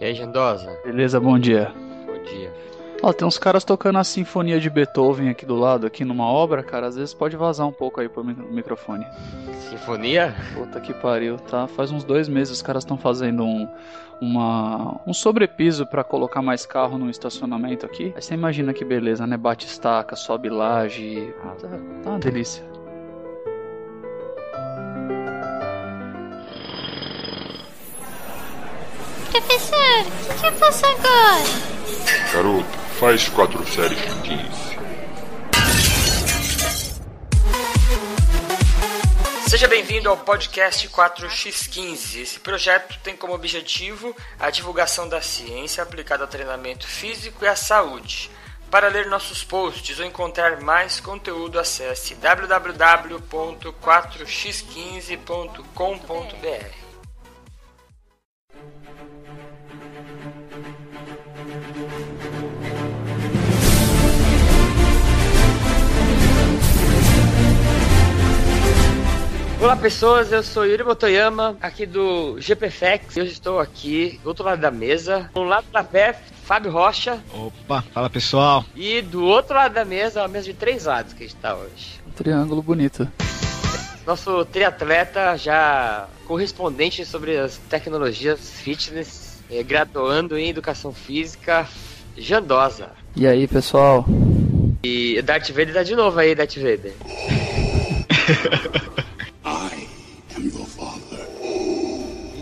E aí, Jandosa? Beleza, bom dia. Bom dia. Ó, tem uns caras tocando a Sinfonia de Beethoven aqui do lado, aqui numa obra, cara. Às vezes pode vazar um pouco aí pro microfone. Sinfonia? Puta que pariu, tá? Faz uns dois meses os caras estão fazendo um, uma, um sobrepiso para colocar mais carro no estacionamento aqui. Aí você imagina que beleza, né? Bate estaca, sobe laje. Tá, tá uma delícia. Professor, o que, que eu faço agora? Garoto, faz quatro séries de 15. Seja bem-vindo ao podcast 4x15. Esse projeto tem como objetivo a divulgação da ciência aplicada ao treinamento físico e à saúde. Para ler nossos posts ou encontrar mais conteúdo, acesse www.4x15.com.br. Olá pessoas, eu sou Yuri Motoyama, aqui do GPFX. Eu estou aqui do outro lado da mesa, um lado da PF, Fábio Rocha. Opa, fala pessoal. E do outro lado da mesa, uma mesa de três lados que a gente está hoje. Um triângulo bonito. Nosso triatleta já correspondente sobre as tecnologias fitness, eh, graduando em educação física, Jandosa. E aí, pessoal? E Darth Vader tá de novo aí, Darth Vader.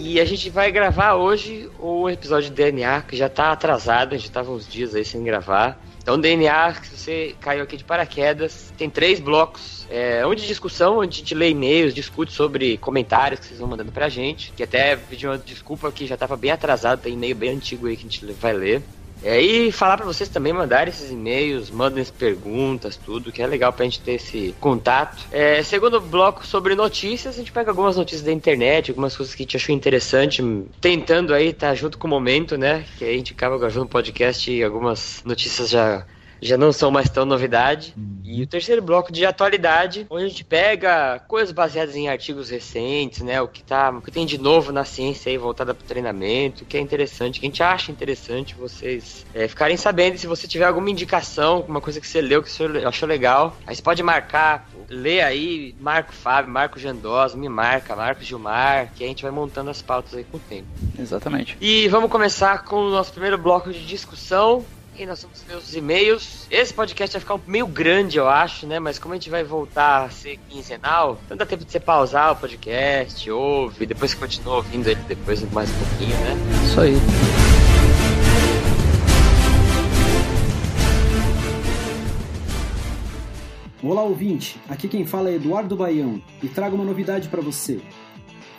E a gente vai gravar hoje o episódio de DNA, que já tá atrasado, a gente tava uns dias aí sem gravar. Então, DNA, se você caiu aqui de paraquedas, tem três blocos. É, um de discussão, onde a gente lê e-mails, discute sobre comentários que vocês vão mandando pra gente. Que até pedi uma desculpa que já tava bem atrasado, tem e-mail bem antigo aí que a gente vai ler. É, e falar para vocês também mandarem esses e-mails, mandem as perguntas, tudo, que é legal pra gente ter esse contato. É, segundo bloco sobre notícias, a gente pega algumas notícias da internet, algumas coisas que a gente achou interessante, tentando aí estar tá junto com o momento, né? Que a gente acaba gravando um podcast e algumas notícias já já não são mais tão novidade. E o terceiro bloco de atualidade, onde a gente pega coisas baseadas em artigos recentes, né? O que, tá, o que tem de novo na ciência aí voltada para o treinamento, o que é interessante, que a gente acha interessante vocês é, ficarem sabendo. Se você tiver alguma indicação, alguma coisa que você leu que você achou legal, aí você pode marcar, lê aí, marca o Fábio, marca o Jandosa, me marca, marca o Gilmar, que a gente vai montando as pautas aí com o tempo. Exatamente. E vamos começar com o nosso primeiro bloco de discussão, e nós vamos ver os e-mails. Esse podcast vai ficar meio grande, eu acho, né? Mas como a gente vai voltar a ser quinzenal, então dá tempo de você pausar o podcast, ouve, depois você continua ouvindo ele depois mais um pouquinho, né? Isso aí. Olá, ouvinte. Aqui quem fala é Eduardo Baião e trago uma novidade para você.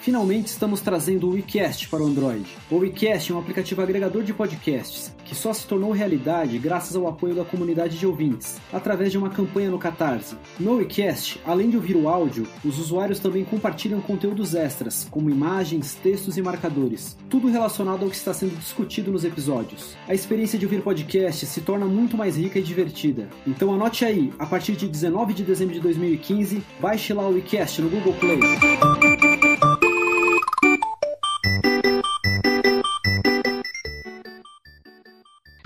Finalmente estamos trazendo o WeCast para o Android. O WeCast é um aplicativo agregador de podcasts que só se tornou realidade graças ao apoio da comunidade de ouvintes, através de uma campanha no Catarse. No WeCast, além de ouvir o áudio, os usuários também compartilham conteúdos extras, como imagens, textos e marcadores, tudo relacionado ao que está sendo discutido nos episódios. A experiência de ouvir podcast se torna muito mais rica e divertida. Então anote aí, a partir de 19 de dezembro de 2015, baixe lá o WeCast no Google Play.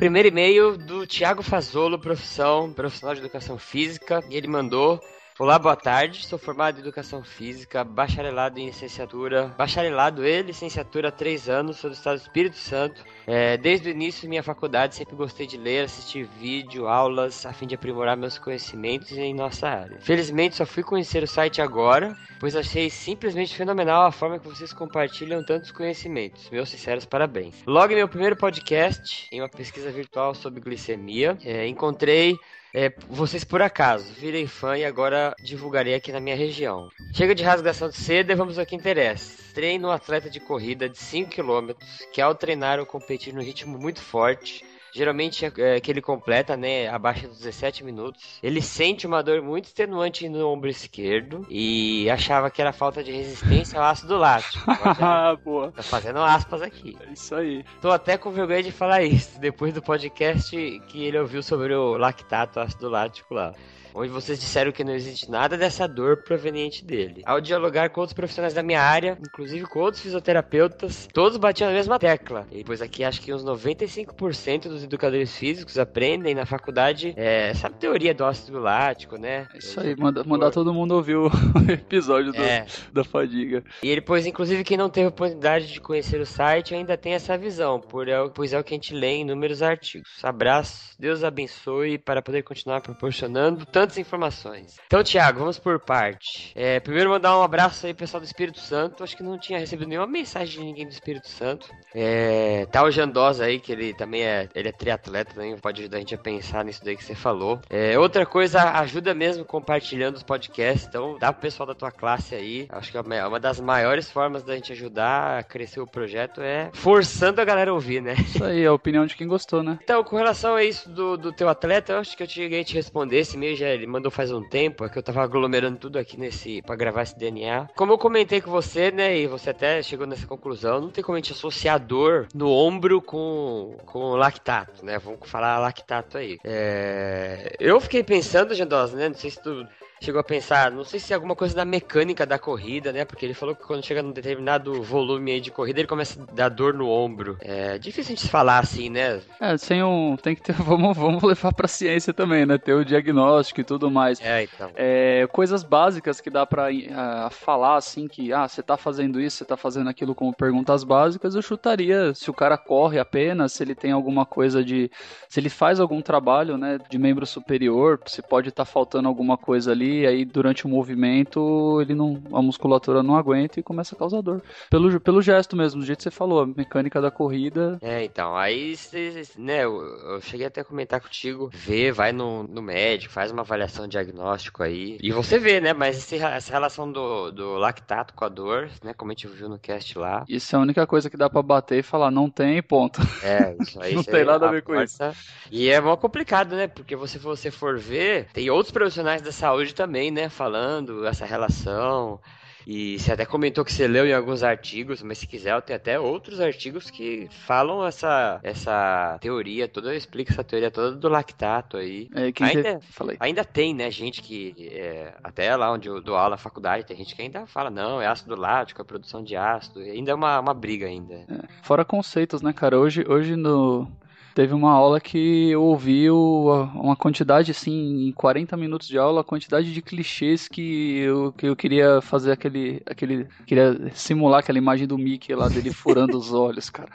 Primeiro e-mail do Thiago Fazolo, profissão, profissional de educação física, e ele mandou Olá, boa tarde. Sou formado em Educação Física, bacharelado em Licenciatura. Bacharelado e licenciatura há três anos, sou do Estado do Espírito Santo. É, desde o início da minha faculdade, sempre gostei de ler, assistir vídeo, aulas, a fim de aprimorar meus conhecimentos em nossa área. Felizmente, só fui conhecer o site agora, pois achei simplesmente fenomenal a forma que vocês compartilham tantos conhecimentos. Meus sinceros parabéns. Logo em meu primeiro podcast, em uma pesquisa virtual sobre glicemia, é, encontrei é, vocês por acaso, virei fã e agora divulgarei aqui na minha região. Chega de rasgação de seda e vamos ao que interessa. Treino um atleta de corrida de 5 km que ao treinar ou competir no ritmo muito forte geralmente é, que ele completa, né, abaixo dos 17 minutos. Ele sente uma dor muito extenuante no ombro esquerdo e achava que era falta de resistência ao ácido lático. Ah, boa. Tá fazendo aspas aqui. É isso aí. Tô até com vergonha de falar isso, depois do podcast que ele ouviu sobre o lactato ácido lático lá onde vocês disseram que não existe nada dessa dor proveniente dele. Ao dialogar com outros profissionais da minha área, inclusive com outros fisioterapeutas, todos batiam na mesma tecla. E pois aqui acho que uns 95% dos educadores físicos aprendem na faculdade é, essa teoria do ácido lático, né? É isso aí, manda, mandar todo mundo ouvir o episódio do, é. da fadiga. E ele, pois, inclusive, quem não teve oportunidade de conhecer o site ainda tem essa visão, por é, pois é o que a gente lê em inúmeros artigos. Abraço, Deus abençoe para poder continuar proporcionando tantas informações. Então, Thiago, vamos por parte. É, primeiro mandar um abraço aí pessoal do Espírito Santo. Acho que não tinha recebido nenhuma mensagem de ninguém do Espírito Santo. É, tá o Jandosa aí, que ele também é, ele é triatleta, também pode ajudar a gente a pensar nisso daí que você falou. É, outra coisa, ajuda mesmo compartilhando os podcasts. Então, dá pro pessoal da tua classe aí. Acho que é uma das maiores formas da gente ajudar a crescer o projeto é forçando a galera a ouvir, né? Isso aí, é a opinião de quem gostou, né? Então, com relação a isso do, do teu atleta, eu acho que eu cheguei a te responder. Esse meio já ele mandou faz um tempo, é que eu tava aglomerando tudo aqui nesse para gravar esse DNA. Como eu comentei com você, né, e você até chegou nessa conclusão, não tem como a gente associar dor no ombro com, com lactato, né? Vamos falar lactato aí. É... Eu fiquei pensando, Jandosa, né? Não sei se tu chegou a pensar, não sei se é alguma coisa da mecânica da corrida, né? Porque ele falou que quando chega num determinado volume aí de corrida, ele começa a dar dor no ombro. É difícil a gente falar assim, né? É, sem um. Tem que ter. Vamos, vamos levar pra ciência também, né? Ter o diagnóstico e tudo mais. É, então. É, coisas básicas que dá pra uh, falar assim que, ah, você tá fazendo isso, você tá fazendo aquilo como perguntas básicas, eu chutaria se o cara corre apenas, se ele tem alguma coisa de. Se ele faz algum trabalho, né, de membro superior, se pode estar tá faltando alguma coisa ali aí durante o movimento ele não, a musculatura não aguenta e começa a causar dor. Pelo, pelo gesto mesmo, do jeito que você falou, a mecânica da corrida. É, então, aí, né, eu, eu cheguei até a comentar contigo, vê, vai no, no médico, faz uma avaliação diagnóstico aí, e você vê, né, mas esse, essa relação do, do lactato com a dor, né, como a gente viu no cast lá. Isso é a única coisa que dá para bater e falar, não tem, ponto. É, isso aí. não tem nada a ver com isso. E é mó complicado, né, porque se você for ver, tem outros profissionais da saúde também, né, falando essa relação. E você até comentou que você leu em alguns artigos, mas se quiser, eu tenho até outros artigos que falam essa, essa teoria toda, explica essa teoria toda do lactato aí. É, ainda, ainda tem, né, gente que, é, até lá onde eu dou aula na faculdade, tem gente que ainda fala, não, é ácido lático, é produção de ácido, ainda é uma, uma briga ainda. É. Fora conceitos, né, cara, hoje, hoje no, Teve uma aula que eu ouvi uma quantidade, assim, em 40 minutos de aula, a quantidade de clichês que eu, que eu queria fazer aquele, aquele. Queria simular aquela imagem do Mickey lá dele furando os olhos, cara.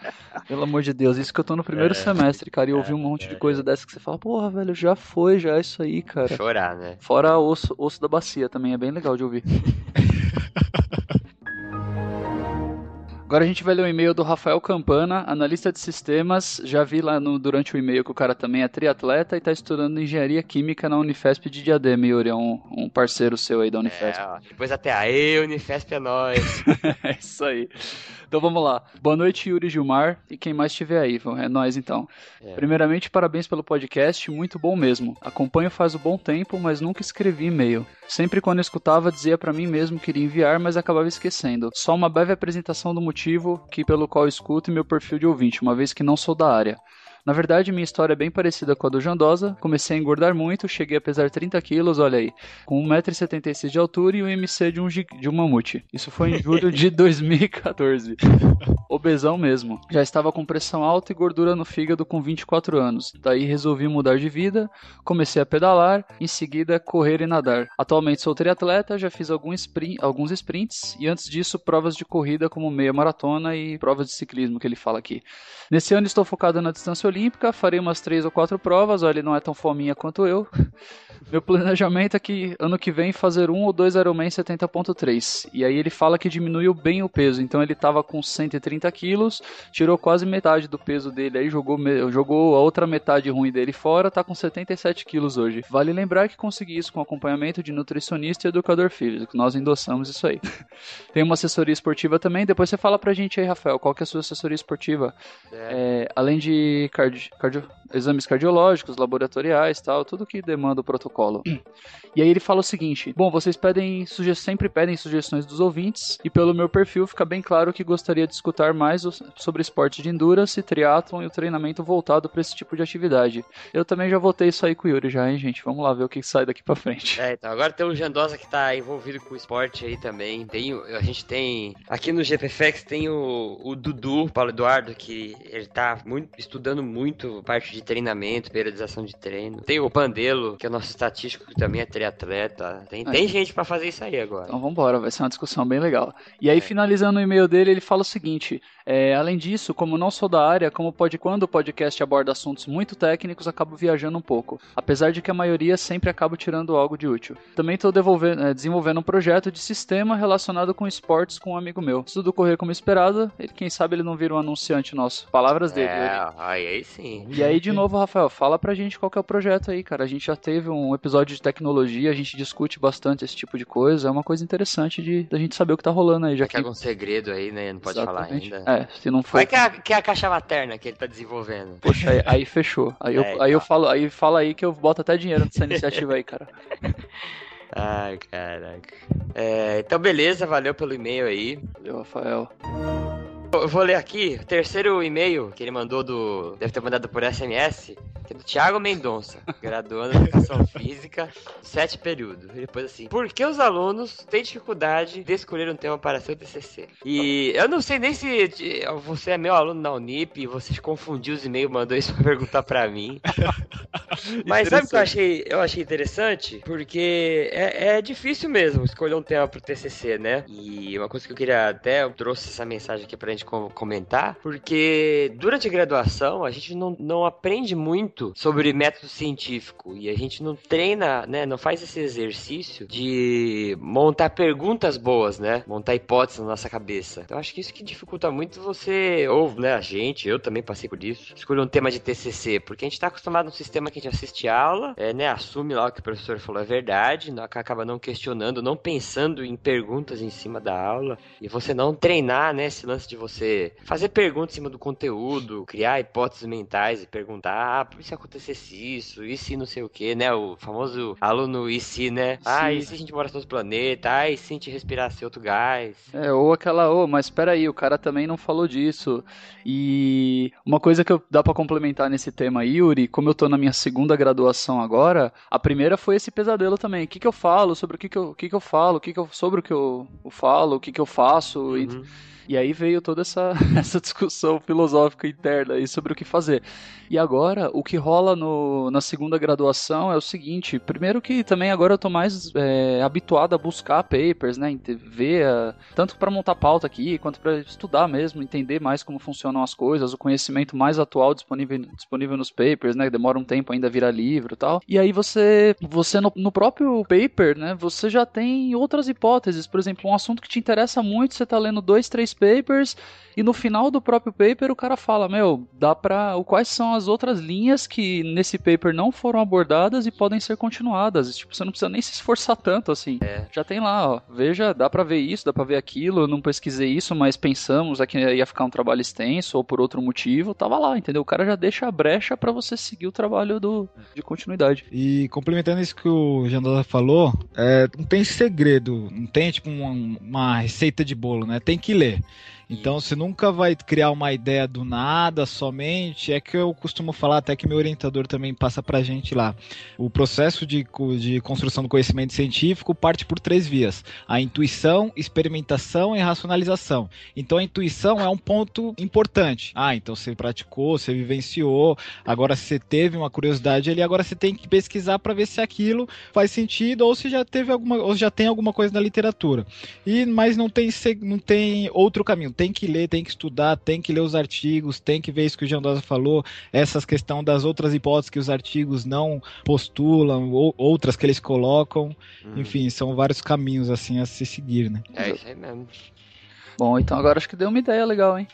Pelo amor de Deus, isso que eu tô no primeiro é, semestre, cara, e eu ouvi um monte é, de coisa dessa que você fala, porra, velho, já foi, já é isso aí, cara. Chorar, né? Fora osso, osso da bacia também, é bem legal de ouvir. Agora a gente vai ler o e-mail do Rafael Campana, analista de sistemas. Já vi lá no, durante o e-mail que o cara também é triatleta e está estudando engenharia química na Unifesp de Diadema, Yuri. É um, um parceiro seu aí da Unifesp. É, ó, depois até aí, Unifesp é nóis. é isso aí. Então vamos lá. Boa noite, Yuri Gilmar. E quem mais estiver aí, é nós então. É. Primeiramente, parabéns pelo podcast, muito bom mesmo. Acompanho faz um bom tempo, mas nunca escrevi e-mail. Sempre quando escutava, dizia para mim mesmo que iria enviar, mas acabava esquecendo. Só uma breve apresentação do motivo que pelo qual escuto e meu perfil de ouvinte, uma vez que não sou da área. Na verdade, minha história é bem parecida com a do Jandosa. Comecei a engordar muito, cheguei a pesar 30 quilos, olha aí, com 1,76m de altura e um MC de um, de um mamute. Isso foi em julho de 2014. Obesão mesmo. Já estava com pressão alta e gordura no fígado com 24 anos. Daí resolvi mudar de vida, comecei a pedalar, em seguida correr e nadar. Atualmente sou triatleta, já fiz alguns, sprint, alguns sprints e antes disso provas de corrida como meia maratona e provas de ciclismo que ele fala aqui. Nesse ano estou focado na distância olímpica, farei umas três ou quatro provas, olha, ele não é tão fominha quanto eu. Meu planejamento é que ano que vem fazer um ou dois Ironman 70.3. E aí ele fala que diminuiu bem o peso. Então ele tava com 130 quilos, tirou quase metade do peso dele aí, jogou, jogou a outra metade ruim dele fora, tá com 77 quilos hoje. Vale lembrar que consegui isso com acompanhamento de nutricionista e educador físico. Nós endossamos isso aí. Tem uma assessoria esportiva também. Depois você fala pra gente aí, Rafael, qual que é a sua assessoria esportiva? É. É, além de cardio, cardio, exames cardiológicos, laboratoriais, tal, tudo que demanda o protocolo. E aí ele fala o seguinte: Bom, vocês pedem sempre pedem sugestões dos ouvintes, e pelo meu perfil fica bem claro que gostaria de escutar mais sobre esporte de endurance, triatlon e o treinamento voltado para esse tipo de atividade. Eu também já votei isso aí com o Yuri já, hein, gente? Vamos lá ver o que sai daqui para frente. É, então agora tem o Jandosa que tá envolvido com o esporte aí também. Tem, a gente tem aqui no GPFX tem o, o Dudu, Paulo Eduardo, que ele tá muito, estudando muito parte de treinamento, periodização de treino. Tem o Pandelo, que é o nosso estatístico, que também é triatleta. Tem, tem gente para fazer isso aí agora. Então vambora, vai ser uma discussão bem legal. E aí, é. finalizando o e-mail dele, ele fala o seguinte: é, além disso, como não sou da área, como pode quando o podcast aborda assuntos muito técnicos, acabo viajando um pouco. Apesar de que a maioria sempre acaba tirando algo de útil. Também estou é, desenvolvendo um projeto de sistema relacionado com esportes com um amigo meu. Se tudo correr como esperado, ele, quem sabe ele não vira um anunciante nosso. Palavras dele. É, aí, aí sim. E aí, de novo, Rafael, fala pra gente qual que é o projeto aí, cara. A gente já teve um episódio de tecnologia, a gente discute bastante esse tipo de coisa. É uma coisa interessante de da gente saber o que tá rolando aí. Já que... algum segredo aí, né? Não pode Exatamente. falar ainda. É, se não for. Qual é que é, a, que é a caixa materna que ele tá desenvolvendo? Poxa, aí, aí fechou. Aí, é, eu, aí então. eu falo, aí fala aí que eu boto até dinheiro nessa iniciativa aí, cara. Ai, caraca. É, então, beleza, valeu pelo e-mail aí. Valeu, Rafael. Eu vou ler aqui o terceiro e-mail que ele mandou do. Deve ter mandado por SMS, que é do Thiago Mendonça, graduando em Educação Física, sete períodos. Ele pôs assim: Por que os alunos têm dificuldade de escolher um tema para seu TCC? E eu não sei nem se você é meu aluno na Unip e você confundiu os e-mails mandou isso pra perguntar pra mim. Mas sabe o que eu achei, eu achei interessante? Porque é, é difícil mesmo escolher um tema pro TCC, né? E uma coisa que eu queria até, eu trouxe essa mensagem aqui pra comentar, porque durante a graduação a gente não, não aprende muito sobre método científico e a gente não treina, né, não faz esse exercício de montar perguntas boas, né, montar hipóteses na nossa cabeça. Então acho que isso que dificulta muito você, ou né, a gente, eu também passei por isso, escolher um tema de TCC, porque a gente tá acostumado no sistema que a gente assiste aula, é, né, assume lá o que o professor falou é verdade, não, acaba não questionando, não pensando em perguntas em cima da aula e você não treinar, né, esse lance de você fazer perguntas em cima do conteúdo, criar hipóteses mentais e perguntar, ah, e se acontecesse isso, e se não sei o que, né? O famoso aluno e se, né? Ah, e se a gente morasse no outro planeta? Ah, e se a gente respirasse outro gás? É, ou aquela, ô, oh, mas espera aí, o cara também não falou disso. E uma coisa que eu, dá para complementar nesse tema aí, Yuri, como eu tô na minha segunda graduação agora, a primeira foi esse pesadelo também. O que que eu falo, sobre o que que eu, o que que eu falo, o que que eu, sobre o que eu, eu falo, o que que eu faço, uhum. e e aí veio toda essa, essa discussão filosófica interna aí sobre o que fazer. E agora, o que rola no, na segunda graduação é o seguinte: primeiro, que também agora eu tô mais é, habituado a buscar papers, né? Ver, tanto para montar pauta aqui, quanto para estudar mesmo, entender mais como funcionam as coisas, o conhecimento mais atual disponível, disponível nos papers, né? Demora um tempo ainda a virar livro e tal. E aí você, você no, no próprio paper, né? Você já tem outras hipóteses. Por exemplo, um assunto que te interessa muito, você tá lendo dois, três papers e no final do próprio paper o cara fala, meu, dá pra. Quais são as outras linhas que nesse paper não foram abordadas e podem ser continuadas. Tipo, você não precisa nem se esforçar tanto assim. É. Já tem lá, ó. Veja, dá pra ver isso, dá pra ver aquilo. Eu não pesquisei isso, mas pensamos aqui ia ficar um trabalho extenso ou por outro motivo. Tava lá, entendeu? O cara já deixa a brecha para você seguir o trabalho do, de continuidade. E complementando isso que o Jandola falou, é, não tem segredo, não tem tipo uma, uma receita de bolo, né? Tem que ler. Então você nunca vai criar uma ideia do nada somente. É que eu costumo falar, até que meu orientador também passa pra gente lá. O processo de, de construção do conhecimento científico parte por três vias: a intuição, experimentação e racionalização. Então a intuição é um ponto importante. Ah, então você praticou, você vivenciou, agora você teve uma curiosidade ali, agora você tem que pesquisar para ver se aquilo faz sentido ou se já teve alguma ou já tem alguma coisa na literatura. E mas não tem não tem outro caminho tem que ler, tem que estudar, tem que ler os artigos, tem que ver isso que o Jandosa falou, essas questão das outras hipóteses que os artigos não postulam, ou outras que eles colocam. Hum. Enfim, são vários caminhos assim a se seguir, né? É isso aí mesmo. Bom, então agora acho que deu uma ideia legal, hein?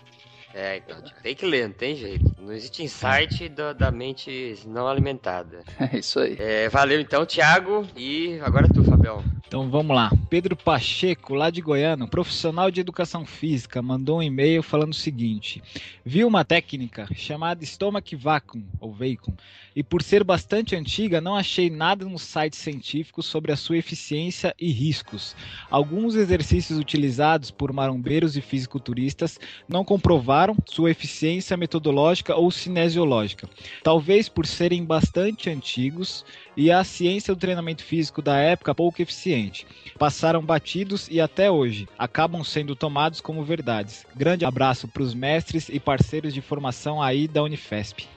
É, então, tipo, tem que ler, não tem jeito. Não existe insight da, da mente não alimentada. É isso aí. É, valeu então, Thiago. E agora tu, Fabião. Então vamos lá. Pedro Pacheco, lá de Goiânia, profissional de educação física, mandou um e-mail falando o seguinte: Viu uma técnica chamada Stomach Vacuum, ou Vacuum, e por ser bastante antiga, não achei nada no site científico sobre a sua eficiência e riscos. Alguns exercícios utilizados por marombeiros e fisiculturistas não comprovaram sua eficiência metodológica ou cinesiológica, talvez por serem bastante antigos e a ciência do treinamento físico da época pouco eficiente. Passaram batidos e até hoje acabam sendo tomados como verdades. Grande abraço para os mestres e parceiros de formação aí da Unifesp.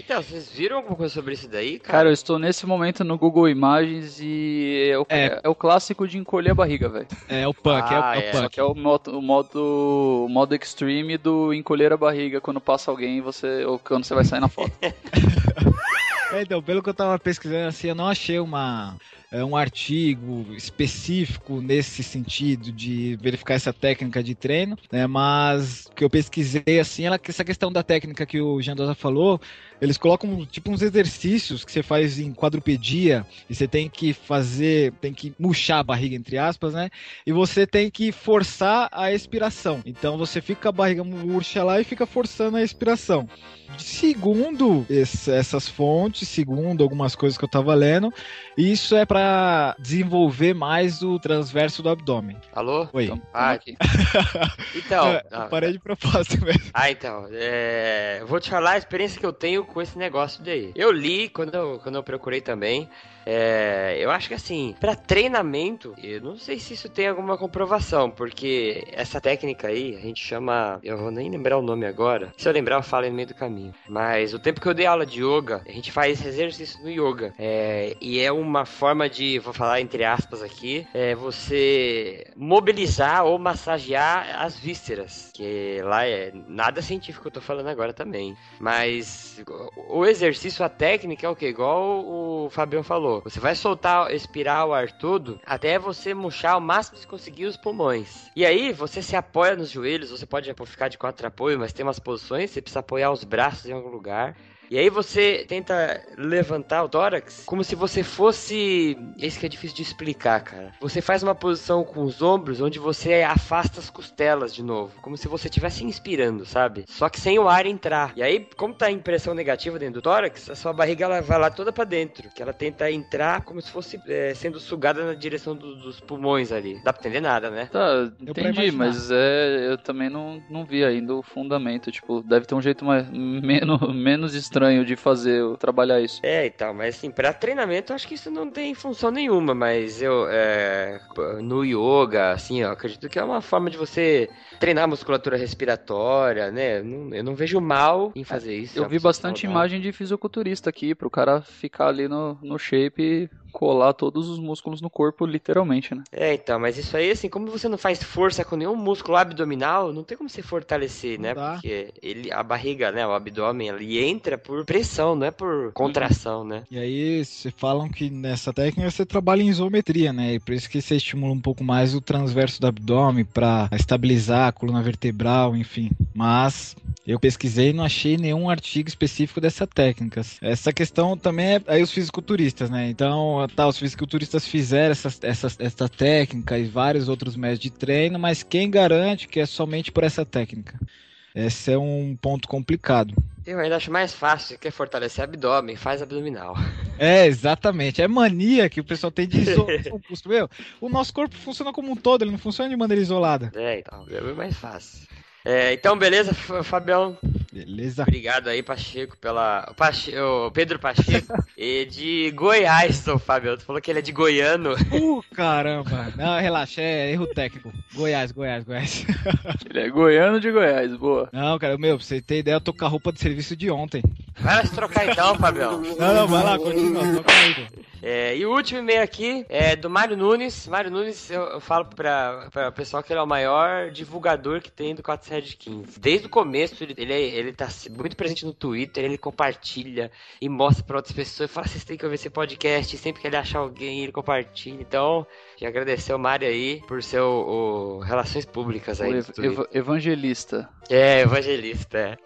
Então, vocês viram alguma coisa sobre isso daí, cara? Cara, eu estou nesse momento no Google Imagens e é o, É. é o clássico de encolher a barriga, velho. É o punk, Ah, é, o- é é. o Só punk. que é o modo, o modo, o modo extreme do encolher a barriga quando passa alguém você, ou quando você vai sair na foto. É, então, pelo que eu tava pesquisando, assim, eu não achei uma, é, um artigo específico nesse sentido de verificar essa técnica de treino, né? Mas o que eu pesquisei, assim, ela, essa questão da técnica que o Jandosa falou, eles colocam tipo uns exercícios que você faz em quadrupedia e você tem que fazer, tem que murchar a barriga, entre aspas, né? E você tem que forçar a expiração. Então você fica com a barriga murcha lá e fica forçando a expiração. Segundo esse- essas fontes, segundo algumas coisas que eu tava lendo, isso é para desenvolver mais o transverso do abdômen. Alô? Oi. Então, Ah, aqui. Então. É, ah, parei de propósito mesmo. Ah, então, é, vou te falar a experiência que eu tenho com esse negócio daí. Eu li quando eu, quando eu procurei também. É, eu acho que assim, pra treinamento, eu não sei se isso tem alguma comprovação, porque essa técnica aí a gente chama. Eu vou nem lembrar o nome agora. Se eu lembrar, eu falo no meio do caminho. Mas o tempo que eu dei aula de yoga, a gente faz exercício no yoga. é, e é uma forma de, vou falar entre aspas aqui, é você mobilizar ou massagear as vísceras. Que lá é nada científico que eu tô falando agora também. Mas o exercício, a técnica é o que? Igual o Fabião falou. Você vai soltar, expirar o ar todo até você murchar o máximo que conseguir os pulmões. E aí você se apoia nos joelhos, você pode ficar de quatro apoio, mas tem umas posições, você precisa apoiar os braços em algum lugar. E aí você tenta levantar o tórax como se você fosse. Esse que é difícil de explicar, cara. Você faz uma posição com os ombros onde você afasta as costelas de novo. Como se você estivesse inspirando, sabe? Só que sem o ar entrar. E aí, como tá a impressão negativa dentro do tórax, a sua barriga ela vai lá toda pra dentro. Que ela tenta entrar como se fosse é, sendo sugada na direção do- dos pulmões ali. Dá pra entender nada, né? Tá, entendi, mas é, eu também não, não vi ainda o fundamento. Tipo, deve ter um jeito mais, menos, menos estranho de fazer, trabalhar isso. É, então, mas assim, pra treinamento eu acho que isso não tem função nenhuma, mas eu, é, no yoga, assim, eu acredito que é uma forma de você treinar a musculatura respiratória, né? Eu não, vejo mal em fazer isso. é Eu uma vi bastante saudável. imagem de fisiculturista aqui, pro cara ficar ali no, no shape e colar todos os músculos no corpo, literalmente, né? É, então, mas isso aí, assim, como você não faz força com nenhum músculo abdominal, não tem como você fortalecer, Não né? dá. Porque ele, a barriga, né, o abdômen, ele entra por pressão, não é por contração, né? E aí, se falam que nessa técnica você trabalha em isometria, né? E por isso que você estimula um pouco mais o transverso do abdômen para estabilizar a coluna vertebral, enfim. Mas eu pesquisei e não achei nenhum artigo específico dessa técnica. Essa questão também é aí os fisiculturistas, né? Então, tá, os fisiculturistas fizeram essa, essa, essa técnica e vários outros métodos de treino, mas quem garante que é somente por essa técnica? Esse é um ponto complicado. Eu ainda acho mais fácil, quer fortalecer abdômen, faz abdominal. É, exatamente. É mania que o pessoal tem de isolar o músculo. Meu, o nosso corpo funciona como um todo, ele não funciona de maneira isolada. É, então, é mais fácil. É, então, beleza, Fabião. Beleza? Obrigado aí, Pacheco, pela. O, Pache... o Pedro Pacheco. e de Goiás, ô Fabião. Tu falou que ele é de Goiano. Uh, caramba. Não, relaxa, é erro técnico. Goiás, Goiás, Goiás. Ele é goiano de Goiás, boa. Não, cara, meu, pra você ter ideia, eu tô com a roupa de serviço de ontem. Vai lá se trocar então, Fabião. Não, não, vai lá, continua, toca aí. É, e o último e-mail aqui é do Mário Nunes. Mário Nunes, eu, eu falo pra, pra pessoal que ele é o maior divulgador que tem do 4715. Desde o começo, ele, ele, ele tá muito presente no Twitter, ele compartilha e mostra pra outras pessoas. Fala, vocês têm que ouvir esse podcast. Sempre que ele achar alguém, ele compartilha. Então, já agradecer o Mário aí por ser o, o Relações Públicas aí. O ev ev evangelista. É, evangelista, é.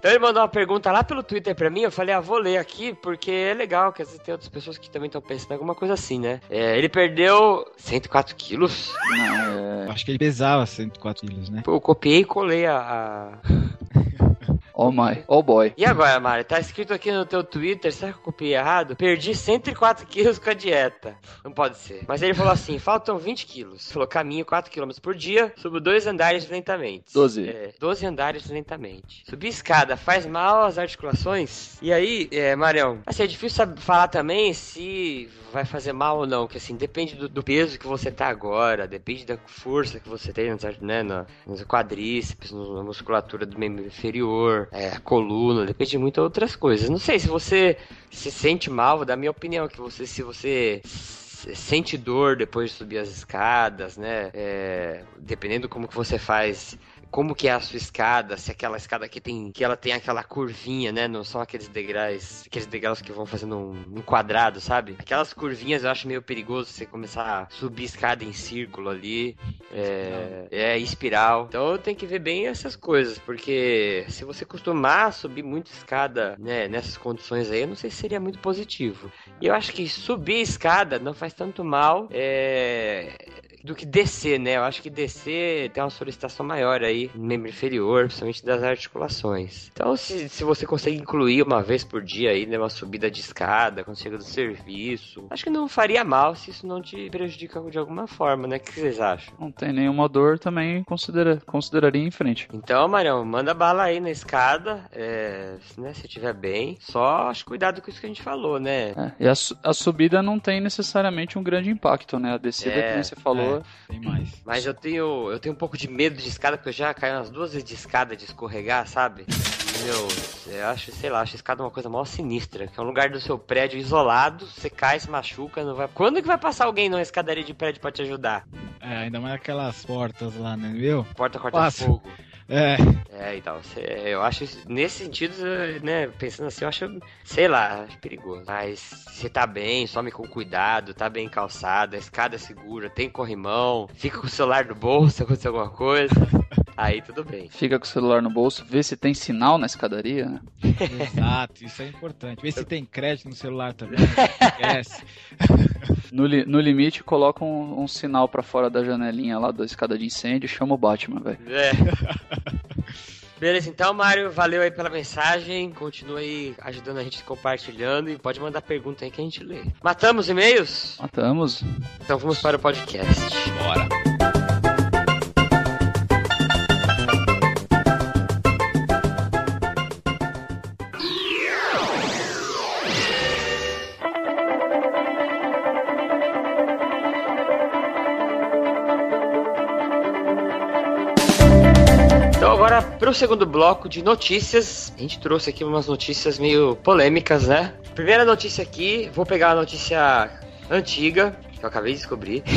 Então ele mandou uma pergunta lá pelo Twitter pra mim, eu falei, ah, vou ler aqui, porque é legal, que às vezes tem outras pessoas que também estão pensando em alguma coisa assim, né? É, ele perdeu 104 quilos. Não, é... Acho que ele pesava 104 quilos, né? Eu copiei e colei a... a... Oh my, oh boy. E agora, Mari? Tá escrito aqui no teu Twitter, será que eu copiei errado? Perdi 104 quilos com a dieta. Não pode ser. Mas ele falou assim: faltam 20 quilos. Falou caminho 4 km por dia, subo dois andares lentamente. 12. É, 12 andares lentamente. Subir escada faz mal às articulações? E aí, é, Marião, assim, é difícil falar também se vai fazer mal ou não, que assim, depende do, do, peso que você tá agora, depende da força que você tem, né, no, nos quadríceps, na musculatura do membro inferior, é, coluna, depende de muitas outras coisas. Não sei se você se sente mal, da minha opinião, que você, se você sente dor depois de subir as escadas, né? É, dependendo como que você faz como que é a sua escada, se aquela escada aqui tem, que ela tem aquela curvinha, né? Não são aqueles degraus, aqueles degraus que vão fazendo um, um, quadrado, sabe? Aquelas curvinhas eu acho meio perigoso você começar a subir escada em círculo ali, é, é espiral. Então tenho que ver bem essas coisas, porque se você costumar subir muito escada, né, nessas condições aí, eu não sei se seria muito positivo. E eu acho que subir escada não faz tanto mal, é do que descer, né? Eu acho que descer tem uma solicitação maior aí no membro inferior, principalmente das articulações. Então, se, se você consegue incluir uma vez por dia aí, né, uma subida de escada, quando chega do serviço, acho que não faria mal se isso não te prejudica de alguma forma, né? O que vocês acham? Não tem nenhuma dor, também considera, consideraria em frente. Então, Marião, manda bala aí na escada, é, né, se tiver bem. Só acho cuidado com isso que a gente falou, né? É, e a, a subida não tem necessariamente um grande impacto, né? A descida, é, como você falou, é, tem mais. Mas eu tenho, eu tenho um pouco de medo de escada, porque eu já caí umas duas vezes de escada de escorregar, sabe? Meu, eu acho, sei lá, acho escada uma coisa mó sinistra. Que é um lugar do seu prédio isolado, você cai, se machuca, não vai. Quando que vai passar alguém numa escadaria de prédio pra te ajudar? É, ainda mais aquelas portas lá, né, viu? Porta corta-fogo. É. É, então, eu acho, nesse sentido, né, pensando assim, eu acho, sei lá, perigoso. Mas você tá bem, some com cuidado, tá bem calçado, a escada segura, tem corrimão, fica com o celular no bolso, acontecer alguma coisa. Aí tudo bem. Fica com o celular no bolso, vê se tem sinal na escadaria, né? Exato, isso é importante. Vê se tem crédito no celular também. Esquece. No, li no limite, coloca um, um sinal para fora da janelinha lá da escada de incêndio e chama o Batman, velho. É. Beleza, então, Mário, valeu aí pela mensagem. Continua aí ajudando a gente compartilhando e pode mandar pergunta aí que a gente lê. Matamos e-mails? Matamos. Então vamos para o podcast. Bora. Para o segundo bloco de notícias, a gente trouxe aqui umas notícias meio polêmicas, né? Primeira notícia aqui, vou pegar a notícia antiga, que eu acabei de descobrir.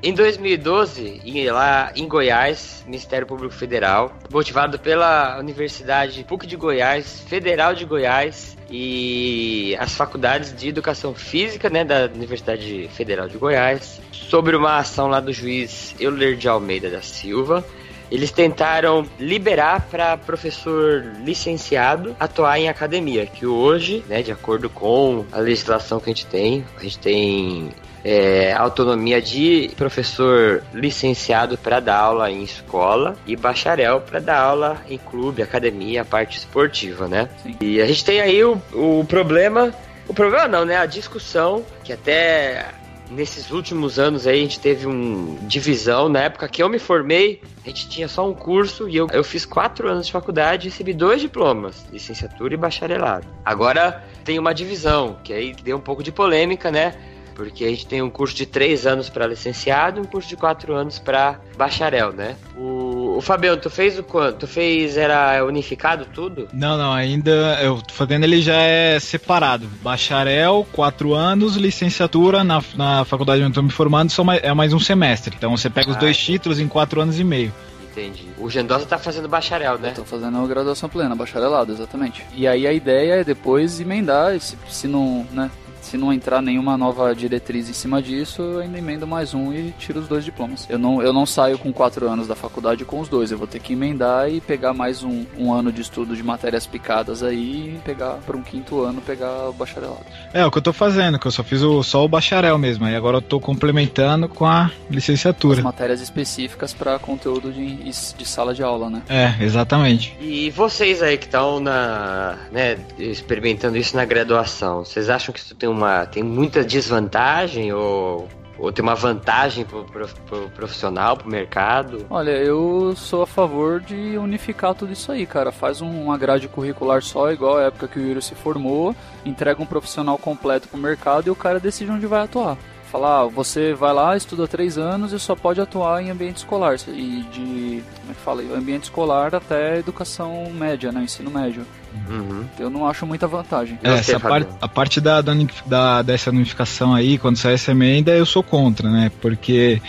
Em 2012, lá em Goiás, Ministério Público Federal, motivado pela Universidade PUC de Goiás, Federal de Goiás e as faculdades de Educação Física né, da Universidade Federal de Goiás, sobre uma ação lá do juiz Euler de Almeida da Silva, eles tentaram liberar para professor licenciado atuar em academia, que hoje, né, de acordo com a legislação que a gente tem, a gente tem é, autonomia de professor licenciado para dar aula em escola e bacharel para dar aula em clube, academia, parte esportiva, né? Sim. E a gente tem aí o, o problema o problema não, né? A discussão que até nesses últimos anos aí a gente teve um divisão. Na época que eu me formei, a gente tinha só um curso e eu, eu fiz quatro anos de faculdade e recebi dois diplomas, licenciatura e bacharelado. Agora tem uma divisão, que aí deu um pouco de polêmica, né? Porque a gente tem um curso de três anos para licenciado e um curso de quatro anos para bacharel, né? O, O, Fabiano, tu fez o quanto? Tu fez, era unificado tudo? Não, não, ainda eu tô fazendo ele já é separado. Bacharel, quatro anos, licenciatura na, na faculdade onde eu tô me formando só mais, é mais um semestre. Então você pega os Ah, dois entendi. títulos em quatro anos e meio. Entendi. O Gendosa tá fazendo bacharel, né? Eu tô fazendo a graduação plena, bacharelado, exatamente. E aí a ideia é depois emendar, se, se não, né, se não entrar nenhuma nova diretriz em cima disso, eu ainda emendo mais um e tiro os dois diplomas. Eu não, eu não saio com quatro anos da faculdade com os dois, eu vou ter que emendar e pegar mais um, um ano de estudo de matérias picadas aí e pegar para um quinto ano pegar o bacharelado. É, o que eu tô fazendo, que eu só fiz o, só o bacharel mesmo. Aí agora eu tô complementando com a As licenciatura. matérias específicas para conteúdo de, de sala de aula, né? É, exatamente. E vocês aí que estão na, né, experimentando isso na graduação, vocês acham que isso tem uma tem muita desvantagem ou, ou tem uma vantagem pro, pro, pro profissional, pro mercado? Olha, eu sou a favor de unificar tudo isso aí, cara. Faz um- uma grade curricular só, igual a época que o Yuri se formou, entrega um profissional completo pro mercado e o cara decide onde vai atuar. Falar, ah, você vai lá, estuda três anos e só pode atuar em ambiente escolar. E de, como é que fala? Ambiente escolar até educação média, né? Ensino médio. Uhum. Eu não acho muita vantagem. É, essa parte, a parte da, da, da- dessa unificação aí, quando sai essa emenda, eu sou contra, né? Porque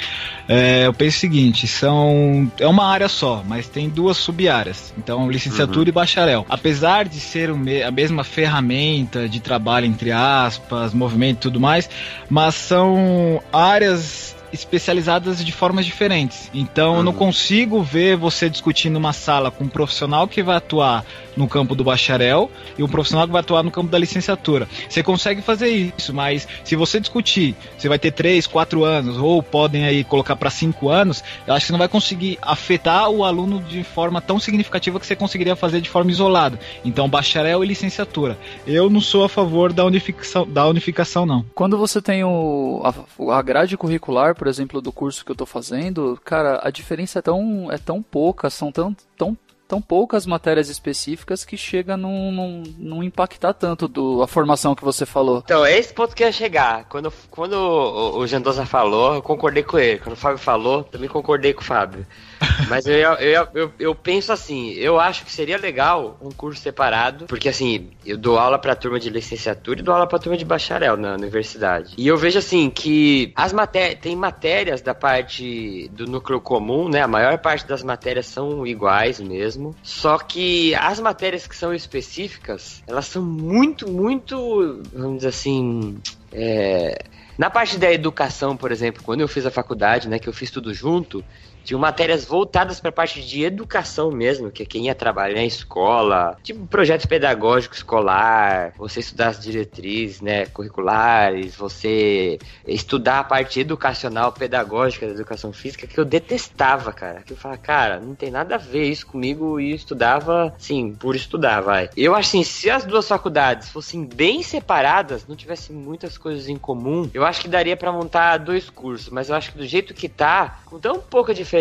é, eu penso o seguinte, são. É uma área só, mas tem duas sub-áreas. Então, licenciatura e bacharel. Apesar de ser o me- a mesma ferramenta de trabalho, entre aspas, movimento e tudo mais, mas são áreas especializadas de formas diferentes. Então eu não Uhum. consigo ver você discutindo numa sala com um profissional que vai atuar no campo do bacharel e um profissional que vai atuar no campo da licenciatura. Você consegue fazer isso, mas se você discutir, você vai ter três, quatro anos, ou podem aí colocar para cinco anos, eu acho que você não vai conseguir afetar o aluno de forma tão significativa que você conseguiria fazer de forma isolada. Então, bacharel e licenciatura. Eu não sou a favor da unificação, da unificação não. Quando você tem o, a, a grade curricular, por exemplo, do curso que eu tô fazendo, cara, a diferença é tão, é tão pouca, são tão, tão, tão poucas matérias específicas que chega a não, impactar tanto do, a formação que você falou. Então, é esse ponto que eu ia chegar. Quando, quando o, o Gendosa falou, eu concordei com ele. Quando o Fábio falou, também concordei com o Fábio. Mas eu, eu, eu, eu penso assim, eu acho que seria legal um curso separado, porque assim, eu dou aula pra turma de licenciatura e dou aula pra turma de bacharel na universidade. E eu vejo assim que as matérias, tem matérias da parte do núcleo comum, né? A maior parte das matérias são iguais mesmo. Só que as matérias que são específicas, elas são muito, muito, vamos dizer assim, é, na parte da educação, por exemplo, quando eu fiz a faculdade, né, que eu fiz tudo junto, tinha matérias voltadas para a parte de educação mesmo, que é quem ia trabalhar em escola, tipo projeto pedagógico escolar, você estudar as diretrizes, né, curriculares, você estudar a parte educacional, pedagógica da educação física, que eu detestava, cara. Que eu falava, cara, não tem nada a ver isso comigo e estudava, sim, por estudar, vai. Eu acho assim, se as duas faculdades fossem bem separadas, não tivessem muitas coisas em comum, eu acho que daria para montar dois cursos, mas eu acho que do jeito que tá, com tão pouca diferença,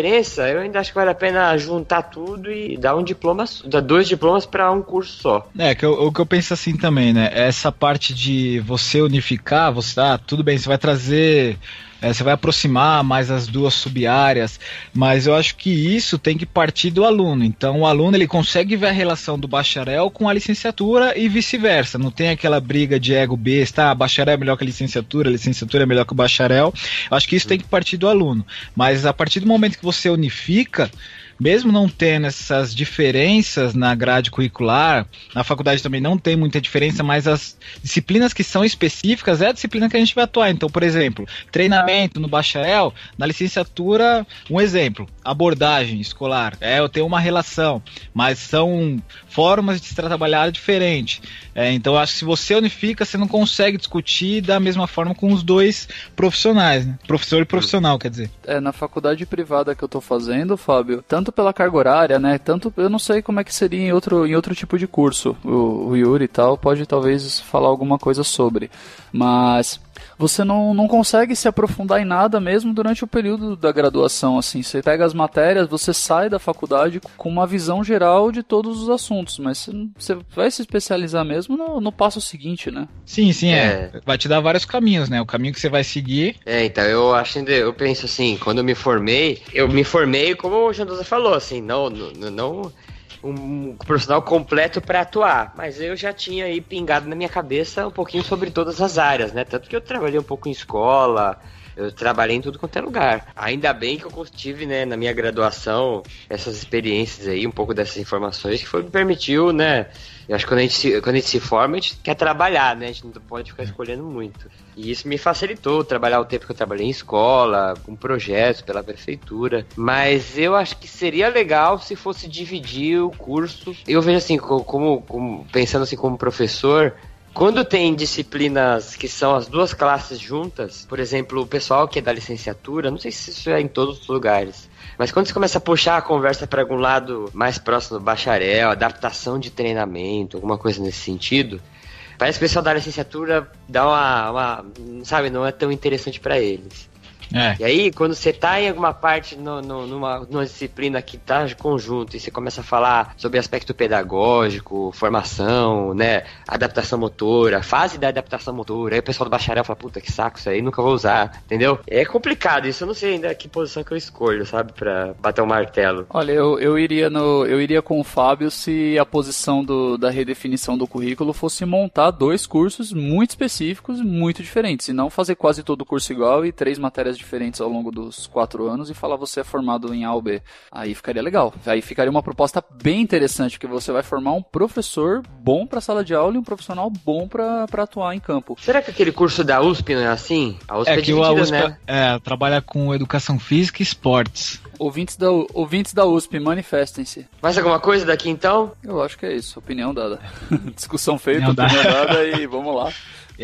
eu ainda acho que vale a pena juntar tudo e dar um diploma, dar dois diplomas para um curso só. É, que eu- o que eu penso assim também, né? Essa parte de você unificar, você, ah, tudo bem, você vai trazer, é, você vai aproximar mais as duas sub-áreas, mas eu acho que isso tem que partir do aluno. Então, o aluno ele consegue ver a relação do bacharel com a licenciatura e vice-versa. Não tem aquela briga de ego besta, ah, bacharel é melhor que a licenciatura, a licenciatura é melhor que o bacharel. Eu acho que isso tem que partir do aluno. Mas a partir do momento que você unifica, mesmo não tendo essas diferenças na grade curricular, na faculdade também não tem muita diferença, mas as disciplinas que são específicas é a disciplina que a gente vai atuar. Então, por exemplo, treinamento no bacharel, na licenciatura, um exemplo, abordagem escolar. É, eu tenho uma relação, mas são formas de se trabalhar diferente. É, então, acho que se você unifica, você não consegue discutir da mesma forma com os dois profissionais, né? Professor e profissional, quer dizer. É, na faculdade privada que eu tô fazendo, Fábio, tanto pela carga horária, né? Tanto, eu não sei como é que seria em outro, em outro tipo de curso. O, o Yuri e tal pode talvez falar alguma coisa sobre. Mas você não, não consegue se aprofundar em nada mesmo durante o período da graduação, assim. Você pega as matérias, você sai da faculdade com uma visão geral de todos os assuntos, mas você vai se especializar mesmo no, no passo seguinte, né? Sim, sim, é. é. Vai te dar vários caminhos, né? O caminho que você vai seguir. É, então eu acho, eu penso assim, quando eu me formei, eu me formei como o Jandosa falou, assim, não, não, não um profissional completo para atuar, mas eu já tinha aí pingado na minha cabeça um pouquinho sobre todas as áreas, né? Tanto que eu trabalhei um pouco em escola, eu trabalhei em tudo quanto é lugar. Ainda bem que eu tive, né, na minha graduação, essas experiências aí, um pouco dessas informações que foi, me permitiu, né, eu acho que quando a, gente se, quando a gente se forma, a gente quer trabalhar, né? A gente não pode ficar escolhendo muito. E isso me facilitou trabalhar o tempo que eu trabalhei em escola, com projetos pela prefeitura. Mas eu acho que seria legal se fosse dividir o curso. Eu vejo assim, como, como pensando assim como professor, quando tem disciplinas que são as duas classes juntas, por exemplo, o pessoal que é da licenciatura, não sei se isso é em todos os lugares, mas quando você começa a puxar a conversa para algum lado mais próximo do bacharel, adaptação de treinamento, alguma coisa nesse sentido, parece que o pessoal da licenciatura dá uma, uma sabe, não é tão interessante para eles. É. E aí, quando você tá em alguma parte no, no, numa, numa disciplina que tá de conjunto e você começa a falar sobre aspecto pedagógico, formação, né, adaptação motora, fase da adaptação motora, aí o pessoal do bacharel fala, puta, que saco isso aí, nunca vou usar, entendeu? É complicado, isso eu não sei ainda que posição que eu escolho, sabe, pra bater o um martelo. Olha, eu, eu iria no, eu iria com o Fábio se a posição do, da redefinição do currículo fosse montar dois cursos muito específicos, muito diferentes, e não fazer quase todo o curso igual e três matérias diferentes ao longo dos quatro anos e falar você é formado em A ou B. Aí ficaria legal. Aí ficaria uma proposta bem interessante, que você vai formar um professor bom para sala de aula e um profissional bom para atuar em campo. Será que aquele curso da USP não é assim? A USP é, é que a USP né? é, trabalha com educação física e esportes. Ouvintes da, ouvintes da USP, manifestem-se. Mais alguma coisa daqui então? Eu acho que é isso. Opinião dada. Discussão feita, opinião, opinião dada e vamos lá.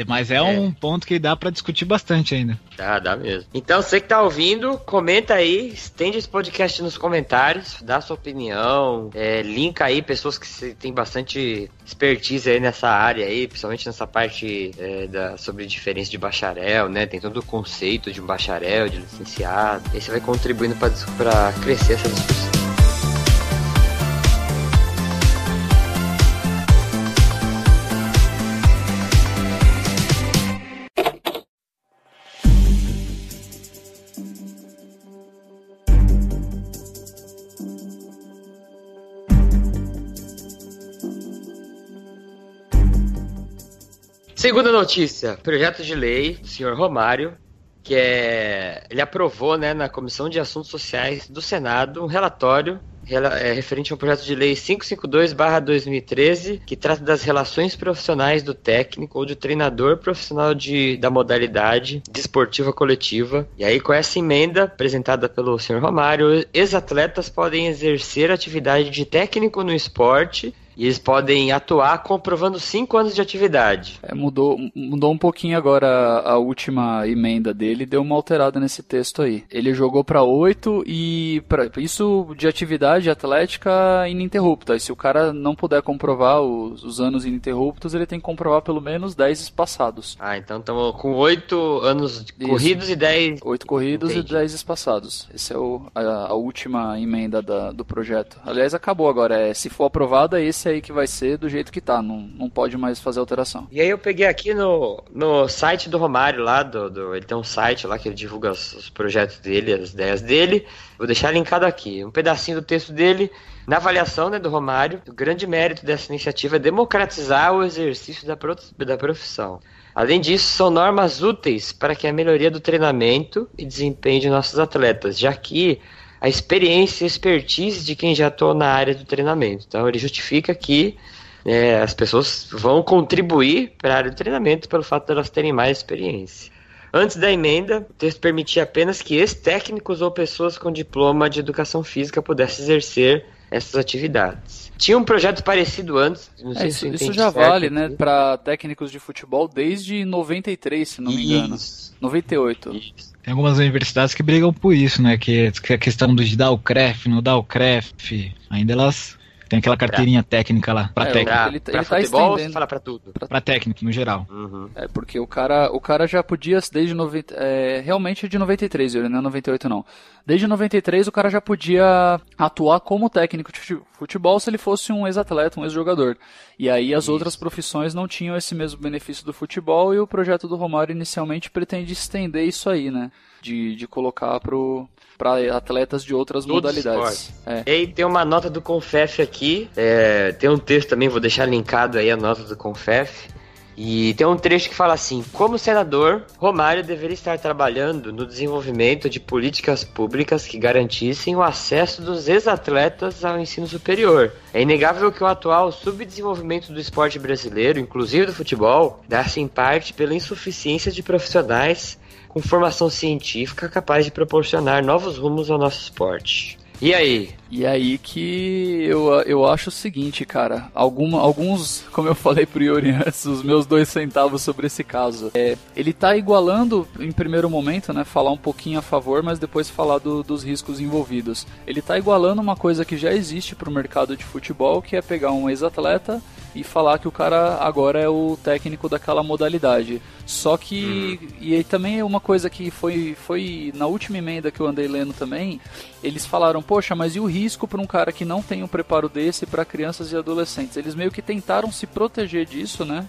Mas é, é, um ponto que dá para discutir bastante ainda. Dá, dá mesmo. Então, você que tá ouvindo, comenta aí, estende esse podcast nos comentários, dá sua opinião, é, linka aí pessoas que têm bastante expertise aí nessa área aí, principalmente nessa parte é, da, sobre diferença de bacharel, né? Tem todo o conceito de um bacharel, de licenciado. Esse vai contribuindo para crescer essa discussão. Segunda notícia, projeto de lei do senhor Romário, que é. Ele aprovou né, na Comissão de Assuntos Sociais do Senado um relatório é, referente ao projeto de lei 552-2013, que trata das relações profissionais do técnico ou do treinador profissional de, da modalidade desportiva coletiva. E aí, com essa emenda apresentada pelo senhor Romário, ex-atletas podem exercer atividade de técnico no esporte e eles podem atuar comprovando cinco anos de atividade. É, mudou, mudou um pouquinho agora a, a, última emenda dele, deu uma alterada nesse texto aí. Ele jogou para oito e pra, isso de atividade atlética ininterrupta. E se o cara não puder comprovar os, os anos ininterruptos, ele tem que comprovar pelo menos dez espaçados. Ah, então estamos com oito anos isso. corridos e dez. Oito corridos Entendi. e dez espaçados. Essa é o, a, a, última emenda da, do projeto. Aliás, acabou agora. É, se for aprovada, esse esse aí que vai ser do jeito que tá, não, não pode mais fazer alteração. E aí eu peguei aqui no, no site do Romário lá, do, do ele tem um site lá que ele divulga os, os projetos dele, as ideias dele. Vou deixar linkado aqui. Um pedacinho do texto dele, na avaliação né, do Romário, o grande mérito dessa iniciativa é democratizar o exercício da, da profissão. Além disso, são normas úteis para que a melhoria do treinamento e desempenho de nossos atletas, já que a experiência e expertise de quem já atua na área do treinamento. Então, ele justifica que é, as pessoas vão contribuir para a área do treinamento pelo fato de elas terem mais experiência. Antes da emenda, o texto permitia apenas que ex-técnicos ou pessoas com diploma de educação física pudessem exercer essas atividades. Tinha um projeto parecido antes. É, isso, isso já vale, né, para técnicos de futebol desde 93, se não me engano. 98. Isso. Tem algumas universidades que brigam por isso, né? Que, que a questão do de dar o CREF, não dar o CREF, ainda elas Tem aquela carteirinha técnica lá, pra É, técnico. Pra, Ele- pra ele tá futebol estendendo. fala pra tudo? Pra técnico, no geral. Uhum. É, porque o cara, o cara já podia, desde 90, é, realmente é de 93, ele não é 98 não. Desde 93 o cara já podia atuar como técnico de fute- futebol se ele fosse um ex-atleta, um ex-jogador. E aí as outras profissões não tinham esse mesmo benefício do futebol e o projeto do Romário inicialmente pretende estender isso aí, né? De, de colocar pro para atletas de outras Todos modalidades. É. E aí tem uma nota do Confef aqui, é, tem um texto também, vou deixar linkado aí a nota do Confef. E tem um trecho que fala assim: Como senador, Romário deveria estar trabalhando no desenvolvimento de políticas públicas que garantissem o acesso dos ex-atletas ao ensino superior. É inegável que o atual subdesenvolvimento do esporte brasileiro, inclusive do futebol, dá-se em parte pela insuficiência de profissionais com formação científica capaz de proporcionar novos rumos ao nosso esporte. E aí? E aí que eu, eu acho o seguinte, cara. Alguma, alguns, como eu falei pro Yuri antes, os meus dois centavos sobre esse caso. É, ele tá igualando, em primeiro momento, né? Falar um pouquinho a favor, mas depois falar do- dos riscos envolvidos. Ele tá igualando uma coisa que já existe pro mercado de futebol, que é pegar um ex-atleta e falar que o cara agora é o técnico daquela modalidade. Só que. E aí também é uma coisa que foi, foi na última emenda que eu andei lendo também. Eles falaram, poxa, mas e o risco para um cara que não tem um preparo desse para crianças e adolescentes? Eles meio que tentaram se proteger disso, né?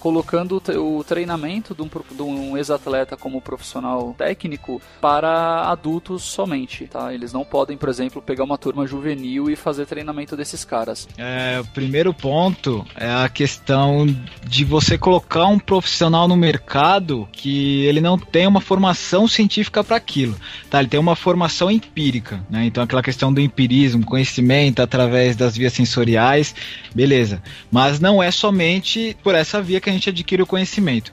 Colocando o tre- o treinamento de um, um ex-atleta como profissional técnico para adultos somente, tá? Eles não podem, por exemplo, pegar uma turma juvenil e fazer treinamento desses caras. É, o primeiro ponto é a questão de você colocar um profissional no mercado que ele não tem uma formação científica para aquilo, tá? Ele tem uma formação empírica, né? Então aquela questão do empirismo, conhecimento através das vias sensoriais, beleza. Mas não é somente por essa via que a gente adquire o conhecimento.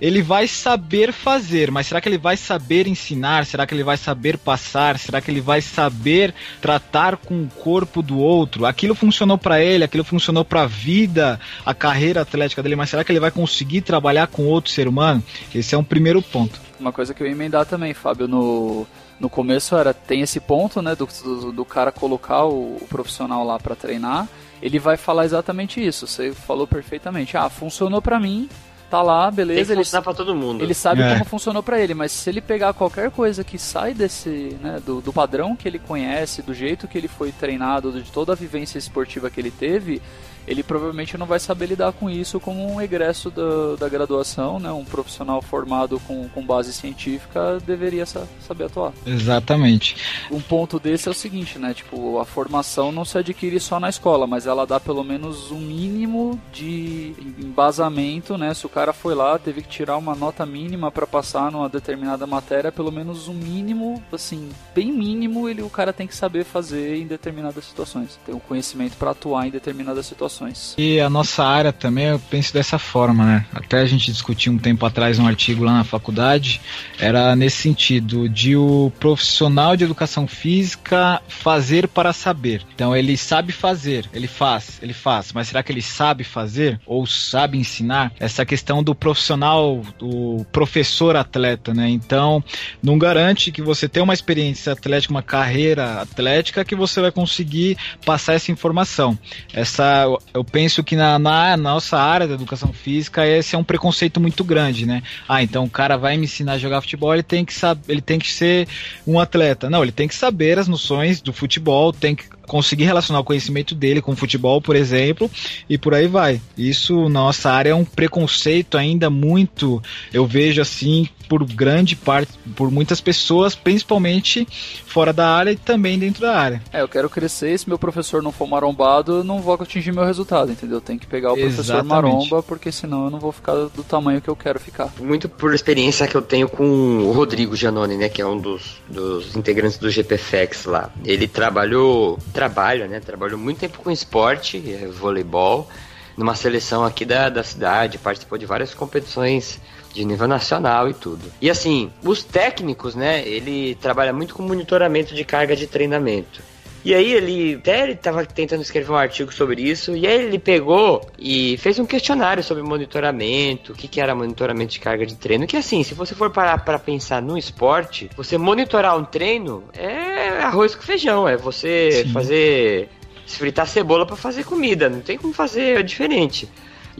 Ele vai saber fazer, mas será que ele vai saber ensinar? Será que ele vai saber passar? Será que ele vai saber tratar com o corpo do outro? Aquilo funcionou para ele, aquilo funcionou para a vida, a carreira atlética dele, mas será que ele vai conseguir trabalhar com outro ser humano? Esse é um primeiro ponto. Uma coisa que eu ia emendar também, Fábio, no, no começo era tem esse ponto, né, do, do, do cara colocar o, o profissional lá para treinar. Ele vai falar exatamente isso. Você falou perfeitamente. Ah, funcionou para mim, tá lá, Tem que beleza. Ele, funcionar pra todo mundo. ele sabe É. como funcionou para ele, mas se ele pegar qualquer coisa que sai desse, né, do, do padrão que ele conhece, do jeito que ele foi treinado, de toda a vivência esportiva que ele teve, ele provavelmente não vai saber lidar com isso como um egresso da, da graduação, né? Um profissional formado com, com base científica deveria sa- saber atuar. Exatamente. Um ponto desse é o seguinte, né? Tipo, a formação não se adquire só na escola, mas ela dá pelo menos um mínimo de embasamento, né? Se o cara foi lá, teve que tirar uma nota mínima para passar numa determinada matéria, pelo menos um mínimo, assim, bem mínimo, ele o cara tem que saber fazer em determinadas situações. Ter o conhecimento para atuar em determinadas situações. E a nossa área também, eu penso dessa forma, né? Até a gente discutiu um tempo atrás um artigo lá na faculdade, era nesse sentido, de o profissional de educação física fazer para saber. Então ele sabe fazer, ele faz, ele faz, mas será que ele sabe fazer ou sabe ensinar? Essa questão do profissional, do professor atleta, né? Então, não garante que você tenha uma experiência atlética, uma carreira atlética, que você vai conseguir passar essa informação. Essa, eu- penso que na, na nossa área da educação física esse é um preconceito muito grande, né? Ah, então o cara vai me ensinar a jogar futebol, ele tem que saber, ele tem que ser um atleta. Não, ele tem que saber as noções do futebol, tem que conseguir relacionar o conhecimento dele com o futebol, por exemplo, e por aí vai. Isso na nossa área é um preconceito ainda muito, eu vejo assim, por grande parte, por muitas pessoas, principalmente fora da área e também dentro da área. É, eu quero crescer, se meu professor não for marombado, eu não vou atingir meu resultado, entendeu? Eu tenho que pegar o professor Exatamente. maromba, porque senão eu não vou ficar do tamanho que eu quero ficar. Muito por experiência que eu tenho com o Rodrigo Giannone, né? Que é um dos, dos integrantes do GPFX lá. Ele trabalhou, trabalha, né? Trabalhou muito tempo com esporte, é, voleibol, numa seleção aqui da, da cidade, participou de várias competições de nível nacional e tudo. E assim, os técnicos, né? Ele trabalha muito com monitoramento de carga de treinamento. E aí ele até ele tava tentando escrever um artigo sobre isso, e aí ele pegou e fez um questionário sobre monitoramento, o que, que era monitoramento de carga de treino, que assim, se você for parar para pensar no esporte, você monitorar um treino é arroz com feijão, é você Sim. fazer fritar cebola para fazer comida, não tem como fazer diferente.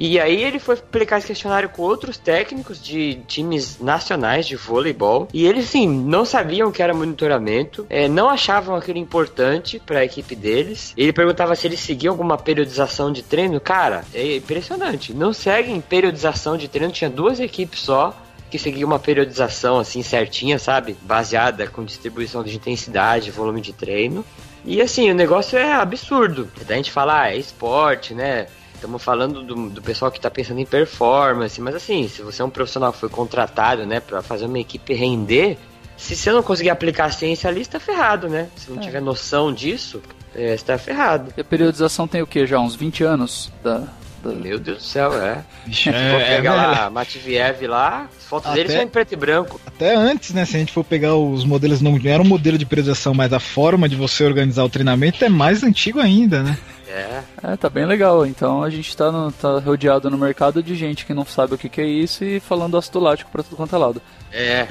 E aí ele foi aplicar esse questionário com outros técnicos de times nacionais de voleibol. E eles, sim, não sabiam que era monitoramento, é, não achavam aquilo importante para a equipe deles. Ele perguntava se eles seguiam alguma periodização de treino. Cara, é impressionante. Não seguem periodização de treino, tinha duas equipes só que seguia uma periodização assim certinha, sabe? Baseada com distribuição de intensidade, volume de treino. E assim, o negócio é absurdo. Da gente falar, ah, é esporte, né? Estamos falando do, do, pessoal que está pensando em performance, mas assim, se você é um profissional que foi contratado, né, para fazer uma equipe render, se você não conseguir aplicar a ciência ali, está ferrado, né? Se não é. tiver noção disso, é, está ferrado. E a periodização tem o que já? Uns 20 anos da, meu Deus do céu, é. Se é, for pegar é, lá Matviev lá, as fotos até, dele são em preto e branco. Até antes, né? Se a gente for pegar os modelos, não era um modelo de periodização, mas a forma de você organizar o treinamento é mais antigo ainda, né? É. É, tá bem legal. Então a gente tá, no, tá rodeado no mercado de gente que não sabe o que, que é isso e falando astolático pra tudo quanto é lado. É,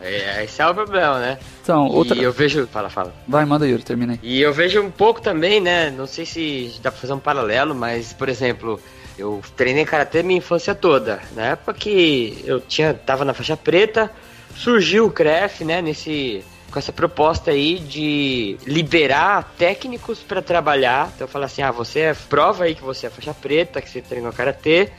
é, é, esse é o problema, né? Então, outra... E eu vejo... Fala, fala. Vai, manda Yuri, termina aí. E eu vejo um pouco também, né? Não sei se dá pra fazer um paralelo, mas, por exemplo... Eu treinei karatê minha infância toda. Na época que eu tinha, tava na faixa preta, surgiu o CREF, né? Nesse com essa proposta aí de liberar técnicos para trabalhar. Então fala assim: "Ah, você é prova aí que você é faixa preta, que você treinou karatê".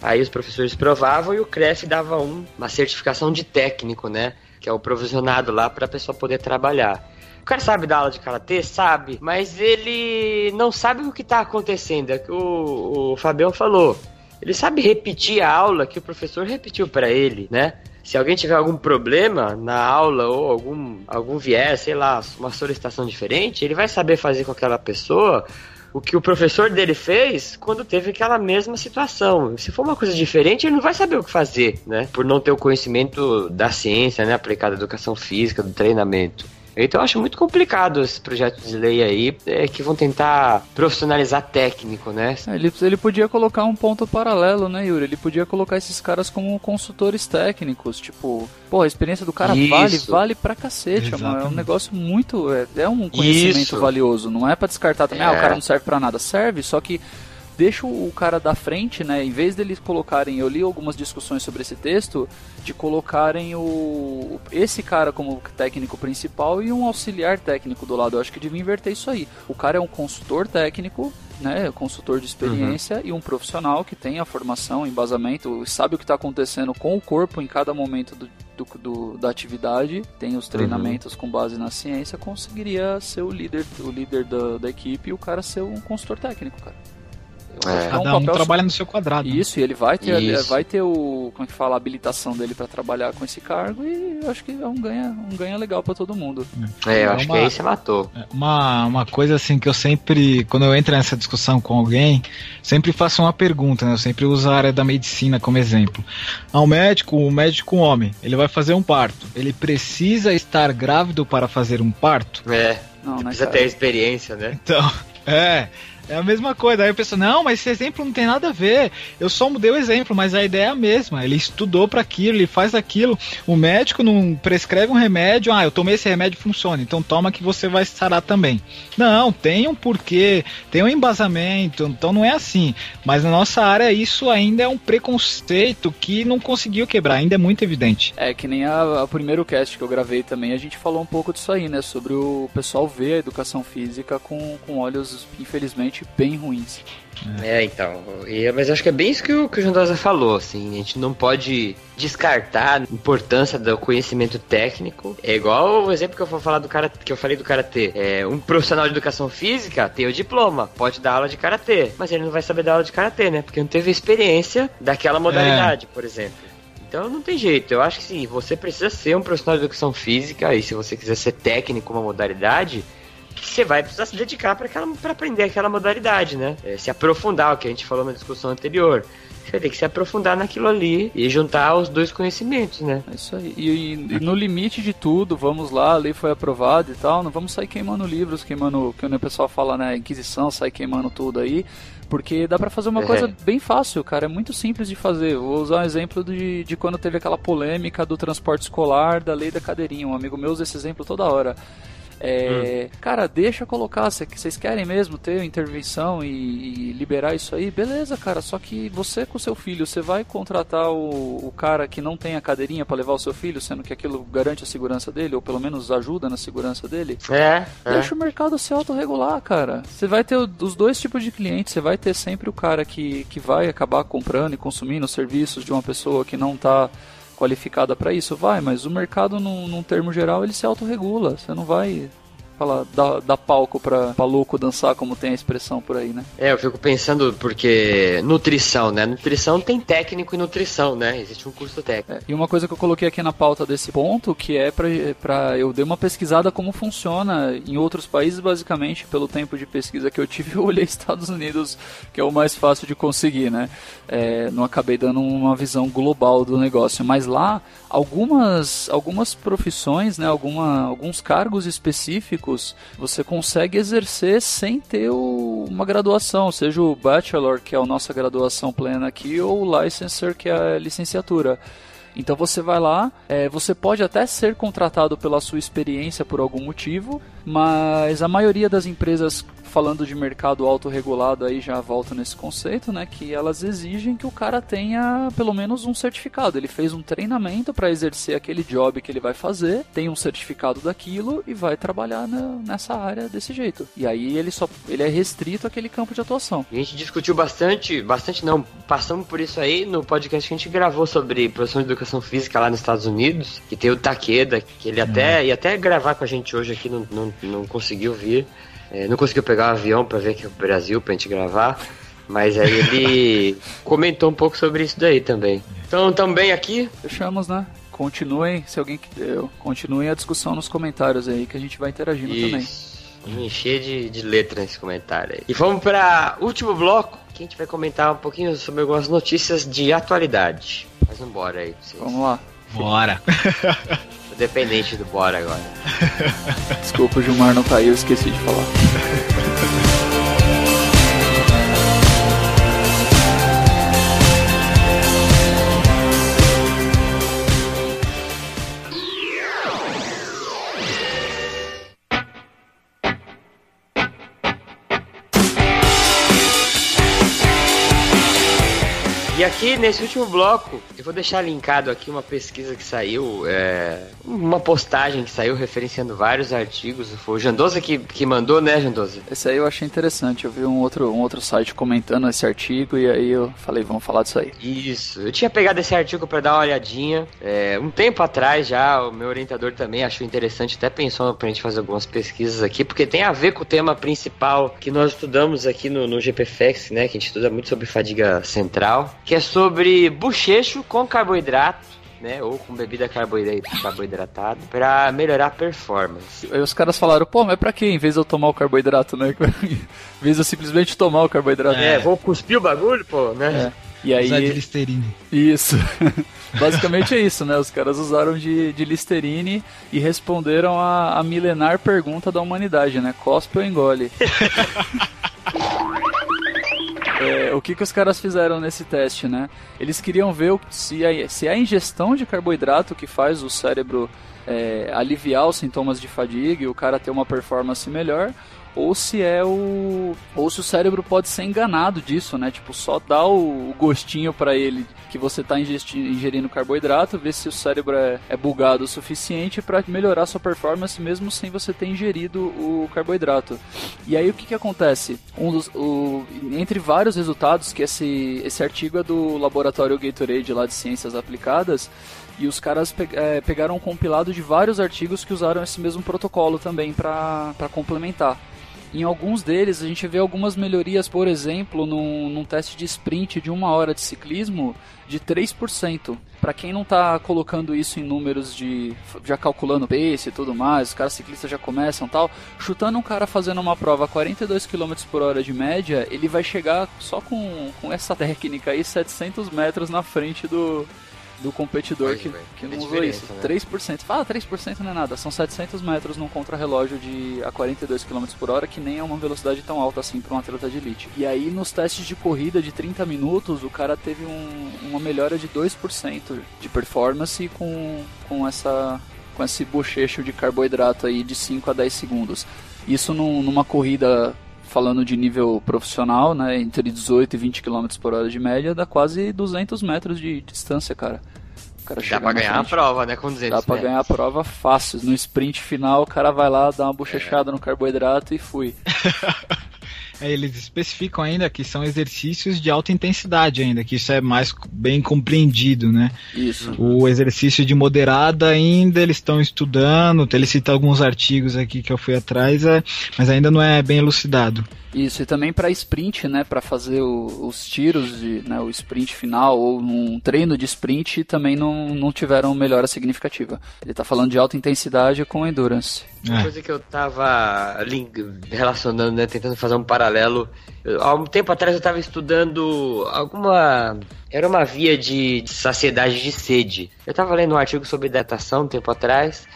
Aí os professores provavam e o CREF dava um, uma certificação de técnico, né? Que é o provisionado lá para a pessoa poder trabalhar. O cara sabe dar aula de karatê? Sabe, mas ele não sabe o que está acontecendo. É que o, o Fabião falou. Ele sabe repetir a aula que o professor repetiu para ele, né? Se alguém tiver algum problema na aula ou algum, algum viés, sei lá, uma solicitação diferente, ele vai saber fazer com aquela pessoa o que o professor dele fez quando teve aquela mesma situação. Se for uma coisa diferente, ele não vai saber o que fazer, né? Por não ter o conhecimento da ciência, né? Aplicada à educação física, do treinamento. Então eu acho muito complicado esse projeto de lei aí, é, que vão tentar profissionalizar técnico, né? É, ele, ele podia colocar um ponto paralelo, né, Yuri? Ele podia colocar esses caras como consultores técnicos, tipo, pô, a experiência do cara Isso. vale, vale pra cacete, mano. É um negócio muito. É, é um conhecimento Isso. valioso, não é para descartar também, é. ah, o cara não serve para nada. Serve, só que deixa o cara da frente, né? Em vez deles colocarem, eu li algumas discussões sobre esse texto, de colocarem o esse cara como técnico principal e um auxiliar técnico do lado. Eu acho que devia inverter isso aí. O cara é um consultor técnico, né, consultor de experiência uhum. e um profissional que tem a formação, embasamento, sabe o que está acontecendo com o corpo em cada momento do, do, do, da atividade, tem os treinamentos uhum. com base na ciência, conseguiria ser o líder, o líder da, da equipe e o cara ser um consultor técnico, cara. É. Cada um, um trabalha no seu quadrado. Né? Isso, e ele vai ter, vai ter o, como é que fala, a habilitação dele para trabalhar com esse cargo e eu acho que é um ganha, um ganha legal para todo mundo. É, eu é acho uma, que aí você matou. É, uma, uma coisa assim que eu sempre, quando eu entro nessa discussão com alguém, sempre faço uma pergunta, né? Eu sempre uso a área da medicina como exemplo. Ao médico, o médico homem, ele vai fazer um parto. Ele precisa estar grávido para fazer um parto? É. Não, né, precisa ter experiência, né? Então, é. É a mesma coisa. Aí a pessoa, não, mas esse exemplo não tem nada a ver. Eu só mudei o exemplo, mas a ideia é a mesma. Ele estudou para aquilo, ele faz aquilo. O médico não prescreve um remédio, ah, eu tomei esse remédio funciona, então toma que você vai sarar também. Não, tem um porquê, tem um embasamento, então não é assim. Mas na nossa área isso ainda é um preconceito que não conseguiu quebrar, ainda é muito evidente. É, que nem a, a primeiro cast que eu gravei também, a gente falou um pouco disso aí, né? Sobre o pessoal ver a educação física com, com olhos, infelizmente, realmente bem ruins. É, então. E, mas acho que é bem isso que o, que o Jandosa falou, assim. A gente não pode descartar a importância do conhecimento técnico. É igual o exemplo que eu vou falar do cara que eu falei do karatê. É, um profissional de educação física tem o diploma, pode dar aula de karatê, mas ele não vai saber dar aula de karatê, né? Porque não teve experiência daquela modalidade, é. por exemplo. Então não tem jeito. Eu acho que sim, você precisa ser um profissional de educação física e se você quiser ser técnico uma modalidade, você vai precisar se dedicar para aprender aquela modalidade, né? É, se aprofundar, o que a gente falou na discussão anterior. Você vai ter que se aprofundar naquilo ali e juntar os dois conhecimentos, né? É isso aí. E, e, no limite de tudo, vamos lá, a lei foi aprovada e tal, não vamos sair queimando livros, queimando, que o pessoal fala, né, Inquisição, sai queimando tudo aí. Porque dá para fazer uma coisa bem fácil, cara. É muito simples de fazer. Vou usar um exemplo de, de quando teve aquela polêmica do transporte escolar, da lei da cadeirinha. Um amigo meu usa esse exemplo toda hora É, Cara, deixa colocar. cê- Vocês querem mesmo ter intervenção e, e liberar isso aí? Beleza, cara. Só que você com seu filho, você vai contratar o, o cara que não tem a cadeirinha pra levar o seu filho, sendo que aquilo garante a segurança dele, ou pelo menos ajuda na segurança dele? É, é. Deixa o mercado se autorregular, cara. Você vai ter os dois tipos de clientes. Você vai ter sempre o cara que, que vai acabar comprando e consumindo os serviços de uma pessoa que não tá qualificada para isso. Vai, mas o mercado, num, num termo geral, ele se autorregula. Você não vai falar, dar, dar palco pra, pra louco dançar, como tem a expressão por aí, né? É, eu fico pensando porque nutrição, né? Nutrição tem técnico em nutrição, né? Existe um curso técnico. É, e uma coisa que eu coloquei aqui na pauta desse ponto, que é pra, pra eu dei uma pesquisada como funciona em outros países, basicamente, pelo tempo de pesquisa que eu tive, eu olhei Estados Unidos, que é o mais fácil de conseguir, né? É, não acabei dando uma visão global do negócio, mas lá algumas algumas profissões, né, alguma, alguns cargos específicos, você consegue exercer sem ter o- uma graduação, seja o bachelor, que é a nossa graduação plena aqui, ou o licensor, que é a licenciatura. Então você vai lá, é, você pode até ser contratado pela sua experiência por algum motivo, mas a maioria das empresas, falando de mercado autorregulado, aí já volta nesse conceito, né? Que elas exigem que o cara tenha pelo menos um certificado. Ele fez um treinamento para exercer aquele job que ele vai fazer, tem um certificado daquilo e vai trabalhar na- nessa área desse jeito. E aí ele só ele é restrito àquele campo de atuação. A gente discutiu bastante, bastante não, passamos por isso aí no podcast que a gente gravou sobre professor de educação física lá nos Estados Unidos, que tem o Takeda, que ele até ia até gravar com a gente hoje aqui, não, não, não conseguiu vir, não conseguiu pegar o avião pra vir aqui pro Brasil pra gente gravar, mas aí ele comentou um pouco sobre isso daí também. Então também aqui, Fechamos, né? Continuem, se alguém eu, continuem a discussão nos comentários aí que a gente vai interagindo também. Isso. Vamos encher de, de letra nesse comentário aí. E vamos para último bloco, que a gente vai comentar um pouquinho sobre algumas notícias de atualidade. Mas vambora aí, pra vocês. Vamos lá. Bora. Dependente do bora agora. Desculpa, o Gilmar não tá aí, eu esqueci de falar. aqui nesse último bloco, eu vou deixar linkado aqui uma pesquisa que saiu, é, uma postagem que saiu referenciando vários artigos. Foi o Jandoza que, que mandou, né, Jandoza? Esse aí eu achei interessante. Eu vi um outro, um outro site comentando esse artigo e aí eu falei, vamos falar disso aí. Isso, eu tinha pegado esse artigo para dar uma olhadinha. É, um tempo atrás já, o meu orientador também achou interessante, até pensou pra gente fazer algumas pesquisas aqui, porque tem a ver com o tema principal que nós estudamos aqui no, no GPFX, né? Que a gente estuda muito sobre fadiga central, que é sobre bochecho com carboidrato. Né, ou com bebida carboidra- carboidratada para melhorar a performance. Aí os caras falaram, pô, mas pra quê? Em vez de eu tomar o carboidrato, né? em vez de eu simplesmente tomar o carboidrato. É, vou cuspir o bagulho, pô, né? E Usar de aí, Listerine. isso. Basicamente é isso, né? Os caras usaram de, de Listerine e responderam a, a milenar pergunta da humanidade, né? Cospe ou engole? É, o que, que os caras fizeram nesse teste, né? Eles queriam ver se a, se a ingestão de carboidrato que faz o cérebro é, aliviar os sintomas de fadiga e o cara ter uma performance melhor, ou se é o ou se o cérebro pode ser enganado disso, né? Tipo, só dá o, gostinho pra ele que você tá ingerindo carboidrato, ver se o cérebro é, é bugado o suficiente pra melhorar sua performance mesmo sem você ter ingerido o carboidrato. E aí o que que acontece? Um dos, o, entre vários resultados que esse esse artigo é do laboratório Gatorade lá de ciências aplicadas e os caras pe- eh, pegaram um compilado de vários artigos que usaram esse mesmo protocolo também para complementar. Em alguns deles a gente vê algumas melhorias, por exemplo, num, num teste de sprint de uma hora de ciclismo de 3%. Para quem não está colocando isso em números de já calculando pace e tudo mais, os caras ciclistas já começam tal, chutando um cara fazendo uma prova a 42 km por hora de média, ele vai chegar só com, com essa técnica aí 700 metros na frente do, do competidor Olha, que, velho, que não usou isso. né? 3%. Fala, 3% não é nada. São 700 metros num contrarrelógio de a 42 km por hora, que nem é uma velocidade tão alta assim para um atleta de elite. E aí, nos testes de corrida de 30 minutos, o cara teve um- uma melhora de 2% de performance com, com essa com esse bochecho de carboidrato aí de 5 a 10 segundos. Isso num, numa corrida falando de nível profissional, né, entre 18 e 20 km por hora de média, dá quase 200 metros de distância, cara. cara dá pra ganhar a prova, né, com 200 Dá pra metros. ganhar a prova fácil. No sprint final, o cara vai lá, dá uma bochechada é. no carboidrato e fui. É, eles especificam ainda que são exercícios de alta intensidade ainda, que isso é mais bem compreendido, né? Isso. O exercício de moderada ainda eles estão estudando, ele cita alguns artigos aqui que eu fui atrás, é, mas ainda não é bem elucidado. Isso, e também para sprint, né, para fazer o, os tiros, de, né, o sprint final ou um treino de sprint também não, não tiveram melhora significativa. Ele está falando de alta intensidade com endurance. Uma é. coisa que eu estava relacionando, né, tentando fazer um paralelo. há um tempo atrás eu estava estudando alguma. Era uma via de, de saciedade de sede. Eu estava lendo um artigo sobre hidratação um tempo atrás.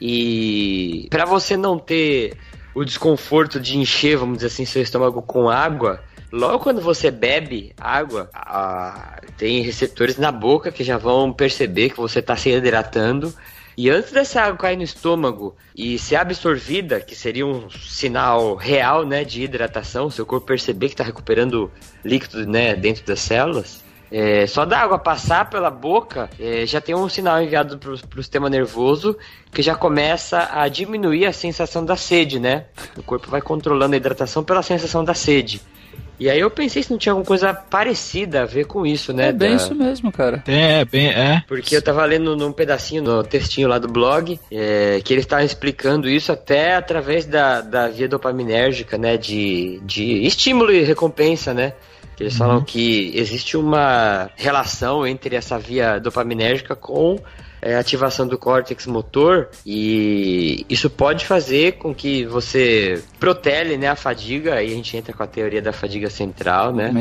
E para você não ter o desconforto de encher, vamos dizer assim, seu estômago com água, logo quando você bebe água, a, tem receptores na boca que já vão perceber que você está se hidratando. E antes dessa água cair no estômago e ser absorvida, que seria um sinal real né, de hidratação, seu corpo perceber que está recuperando líquido né, dentro das células, é, só da água passar pela boca, é, já tem um sinal enviado para o sistema nervoso que já começa a diminuir a sensação da sede, né? O corpo vai controlando a hidratação pela sensação da sede. E aí eu pensei se não tinha alguma coisa parecida a ver com isso, né? É bem da... isso mesmo, cara. É, bem, é. Porque eu tava lendo num pedacinho, no textinho lá do blog, é, que eles estavam explicando isso até através da, da via dopaminérgica, né? De, de estímulo e recompensa, né? Eles uhum. falam que existe uma relação entre essa via dopaminérgica com é, ativação do córtex motor e isso pode fazer com que você protele né, a fadiga, aí a gente entra com a teoria da fadiga central, né?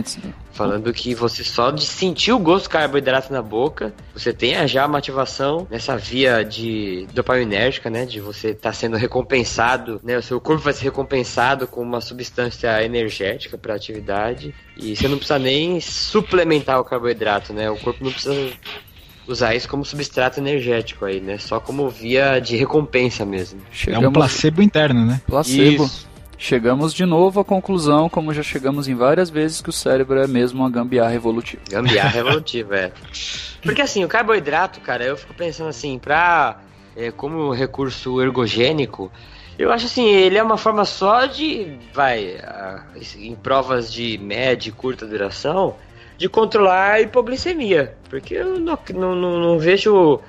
Falando que você só de sentir o gosto do carboidrato na boca, você tem já uma ativação nessa via de dopaminérgica, né? De você estar tá sendo recompensado, né? O seu corpo vai ser recompensado com uma substância energética para a atividade e você não precisa nem suplementar o carboidrato, né? O corpo não precisa usar isso como substrato energético aí, né? Só como via de recompensa mesmo. Chegamos... É um placebo interno, né? Placebo. Isso. Chegamos de novo à conclusão, como já chegamos em várias vezes, que o cérebro é mesmo uma gambiarra evolutiva. Gambiarra evolutiva, é. Porque assim, o carboidrato, cara, eu fico pensando assim, pra. É, como recurso ergogênico, eu acho assim, ele é uma forma só de. Vai. em provas de média e curta duração de controlar a hipoglicemia. Porque eu não, não, não, não vejo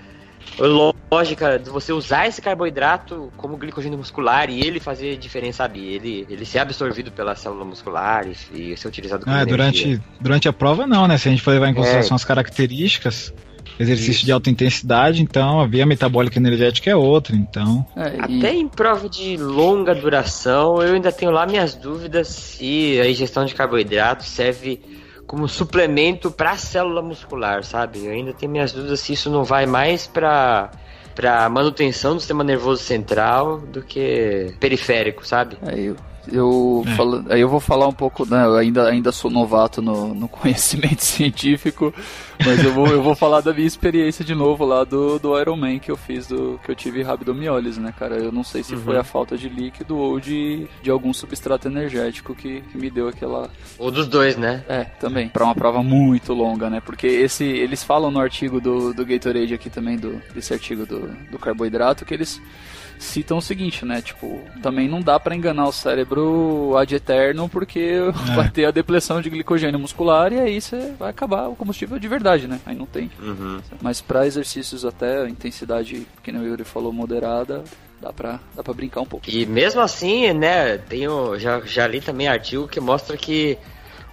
lógica de você usar esse carboidrato como glicogênio muscular e ele fazer diferença, sabe? Ele, ele ser absorvido pela célula muscular e, e ser utilizado como ah, durante, durante a prova não, né? Se a gente for levar em consideração é. as características, exercício Isso. de alta intensidade, então a via metabólica energética é outra, então... É, e... Até em prova de longa duração, eu ainda tenho lá minhas dúvidas se a ingestão de carboidrato serve como suplemento para a célula muscular, sabe? Eu ainda tenho minhas dúvidas se isso não vai mais para para manutenção do sistema nervoso central do que periférico, sabe? É, eu, é. falo, aí eu vou falar um pouco, né, eu ainda, ainda sou novato no, no conhecimento científico, mas eu vou, eu vou falar da minha experiência de novo lá do, do Iron Man que eu fiz, do, que eu tive rabdomiólise, né, cara? Eu não sei se uhum. foi a falta de líquido ou de, de algum substrato energético que, que me deu aquela... Ou dos dois, né? É, também. Para uma prova muito longa, né? Porque esse, eles falam no artigo do, do Gatorade aqui também, do, desse artigo do, do carboidrato, que eles citam o seguinte, né? Tipo, também não dá para enganar o cérebro ad eterno porque é. vai ter a depressão de glicogênio muscular e aí você vai acabar o combustível de verdade, né? Aí não tem. Uhum. Mas para exercícios até intensidade, que o Yuri falou, moderada, dá pra, dá pra brincar um pouco. E mesmo assim, né, tenho, já, já li também artigo que mostra que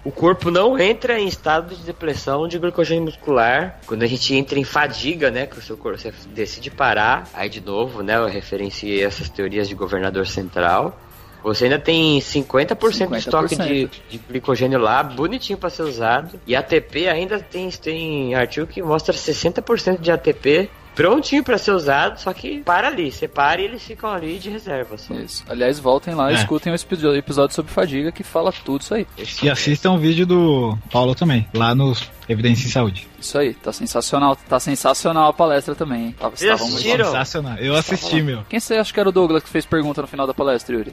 o corpo não entra em estado de depressão de glicogênio muscular. Quando a gente entra em fadiga, né, que o seu corpo decide parar, aí de novo, né, eu referenciei essas teorias de governador central. Você ainda tem 50%, 50%. de estoque de, de, glicogênio lá, bonitinho para ser usado. E ATP ainda tem, tem artigo que mostra 60% de ATP prontinho para ser usado, só que para ali, você para e eles ficam ali de reserva. Só. Isso. Aliás, voltem lá e é. escutem o episódio sobre fadiga que fala tudo isso aí. E assistam o vídeo do Paulo também, lá no Evidência em Saúde. Isso aí, tá sensacional. Tá sensacional a palestra também, hein? Tava, Vocês tava muito- assistiram? Sensacional. Eu assisti, meu. Quem você acha que era o Douglas que fez pergunta no final da palestra, Yuri?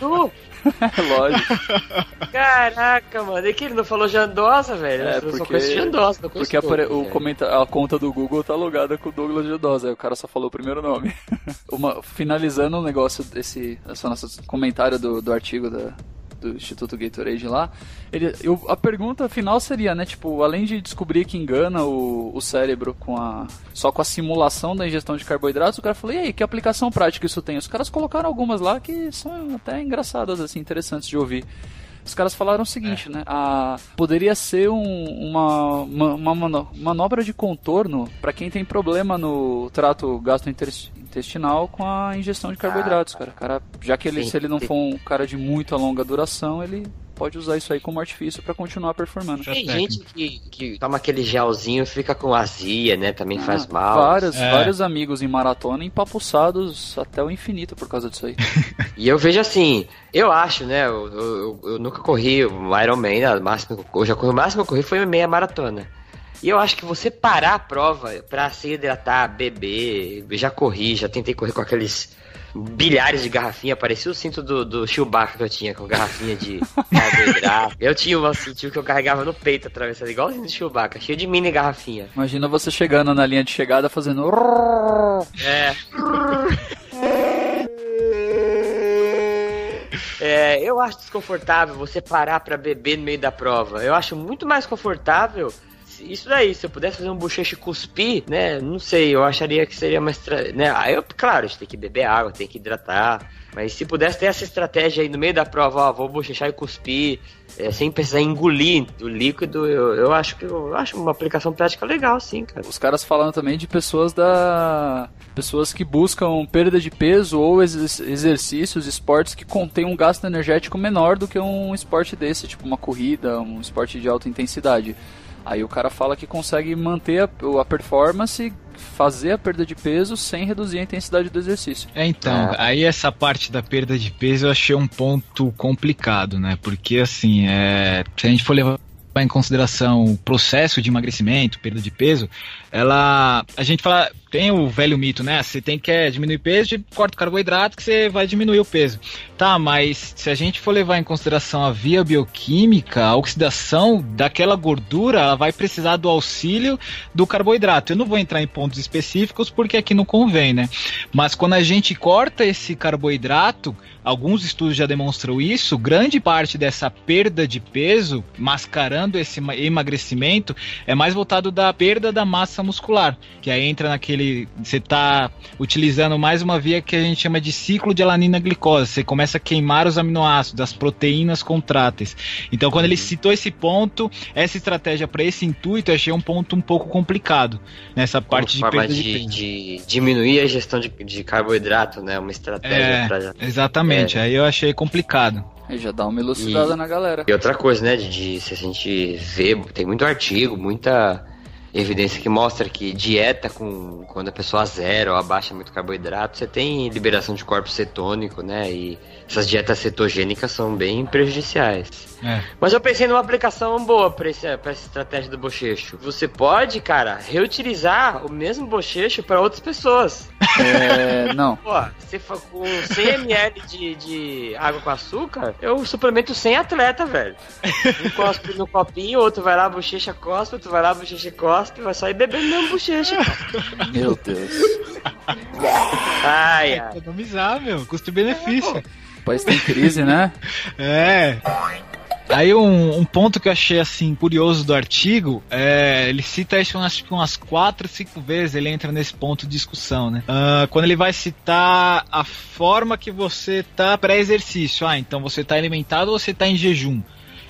Tu? Lógico. Caraca, mano. É que ele não falou Jandosa, velho. É, eu só porque- conheço Jandosa, não conheço Porque apare- Douglas, o comenta a conta do Google tá logada com o Douglas Gedosa, aí o cara só falou o primeiro nome. Uma- finalizando o negócio, esse, esse nosso comentário do, do artigo da, do Instituto Gatorade lá, ele, eu- a pergunta final seria, né, tipo, além de descobrir que engana o, o cérebro com a, só com a simulação da ingestão de carboidratos, o cara falou, e aí, que aplicação prática isso tem? Os caras colocaram algumas lá que são até engraçadas, assim, interessantes de ouvir. Os caras falaram o seguinte, né? A, poderia ser um- uma, uma, uma mano- manobra de contorno para quem tem problema no trato gastrointestinal com a ingestão de carboidratos, cara. cara. Já que ele, Sim, se ele não sim. for um cara de muito longa duração, ele pode usar isso aí como artifício para continuar performando. Tem gente que, que toma aquele gelzinho e fica com azia, né? Também faz Ah, mal. Vários, É. vários amigos em maratona empapuçados até o infinito por causa disso aí. E eu vejo assim, eu acho, né? Eu, eu, eu- eu nunca corri o Ironman, né, o máximo, eu já corri, o máximo que eu corri foi meia maratona. E eu acho que você parar a prova pra se hidratar, beber, já corri, já tentei correr com aqueles bilhares de garrafinha, parecia o cinto do, do Chewbacca que eu tinha com garrafinha de carboidrato. eu tinha uma cintinho que eu carregava no peito atravessado, igualzinho do Chewbacca, cheio de mini garrafinha. Imagina você chegando na linha de chegada fazendo. É. É, eu acho desconfortável você parar pra beber no meio da prova. Eu acho muito mais confortável. Isso daí, se eu pudesse fazer um bochecho cuspir, né? Não sei, eu acharia que seria mais. Né? Aí eu, claro, a gente tem que beber água, tem que hidratar. Mas se pudesse ter essa estratégia aí no meio da prova, ó, vou bochechar e cuspir, é, sem precisar engolir o líquido, eu, eu acho que eu acho uma aplicação prática legal, sim, cara. Os caras falando também de pessoas da. pessoas que buscam perda de peso ou exer- exercícios, esportes que contêm um gasto energético menor do que um esporte desse, tipo uma corrida, um esporte de alta intensidade. Aí o cara fala que consegue manter a, a performance, fazer a perda de peso sem reduzir a intensidade do exercício. É, então, aí essa parte da perda de peso eu achei um ponto complicado, né? Porque, assim, é, se a gente for levar em consideração o processo de emagrecimento, perda de peso, ela. A gente fala. Tem o velho mito, né? Você tem que é, diminuir peso, corta o carboidrato que você vai diminuir o peso. Tá, mas se a gente for levar em consideração a via bioquímica, a oxidação daquela gordura, ela vai precisar do auxílio do carboidrato. Eu não vou entrar em pontos específicos porque aqui não convém, né? Mas quando a gente corta esse carboidrato, alguns estudos já demonstram isso, grande parte dessa perda de peso, mascarando esse ma- emagrecimento, é mais voltado da perda da massa muscular, que aí entra naquele você está utilizando mais uma via que a gente chama de ciclo de alanina glicose. Você começa a queimar os aminoácidos, as proteínas contráteis. Então, quando ele citou esse ponto, essa estratégia para esse intuito, eu achei um ponto um pouco complicado nessa parte de perda de, de, de diminuir a ingestão de, de carboidrato, né? Uma estratégia É, pra. exatamente. É. Aí eu achei complicado. Aí já dá uma elucidada E- na galera. E outra coisa, né, de, de- se a gente vê, tem muito artigo, muita evidência que mostra que dieta com quando a pessoa zera ou abaixa muito carboidrato, você tem liberação de corpo cetônico, né? E essas dietas cetogênicas são bem prejudiciais. É. Mas eu pensei numa aplicação boa pra essa estratégia do bochecho. Você pode, cara, reutilizar o mesmo bochecho para outras pessoas. É, não. Pô, você com 100 ml de, de água com açúcar, eu suplemento 100 atleta, velho. Um cospe no copinho, outro vai lá, bochecha cospe, outro vai lá, bochecha cospe, vai sair bebendo mesmo bochecha. cara. Meu Deus. Ai, ai. Economizar, meu. Custo-benefício. O país tem crise, né? É. Aí um, um ponto que eu achei assim curioso do artigo, é, ele cita isso umas, que umas quatro, cinco vezes, ele entra nesse ponto de discussão, né? Ah, quando ele vai citar a forma que você tá pré-exercício, ah, então você tá alimentado ou você tá em jejum?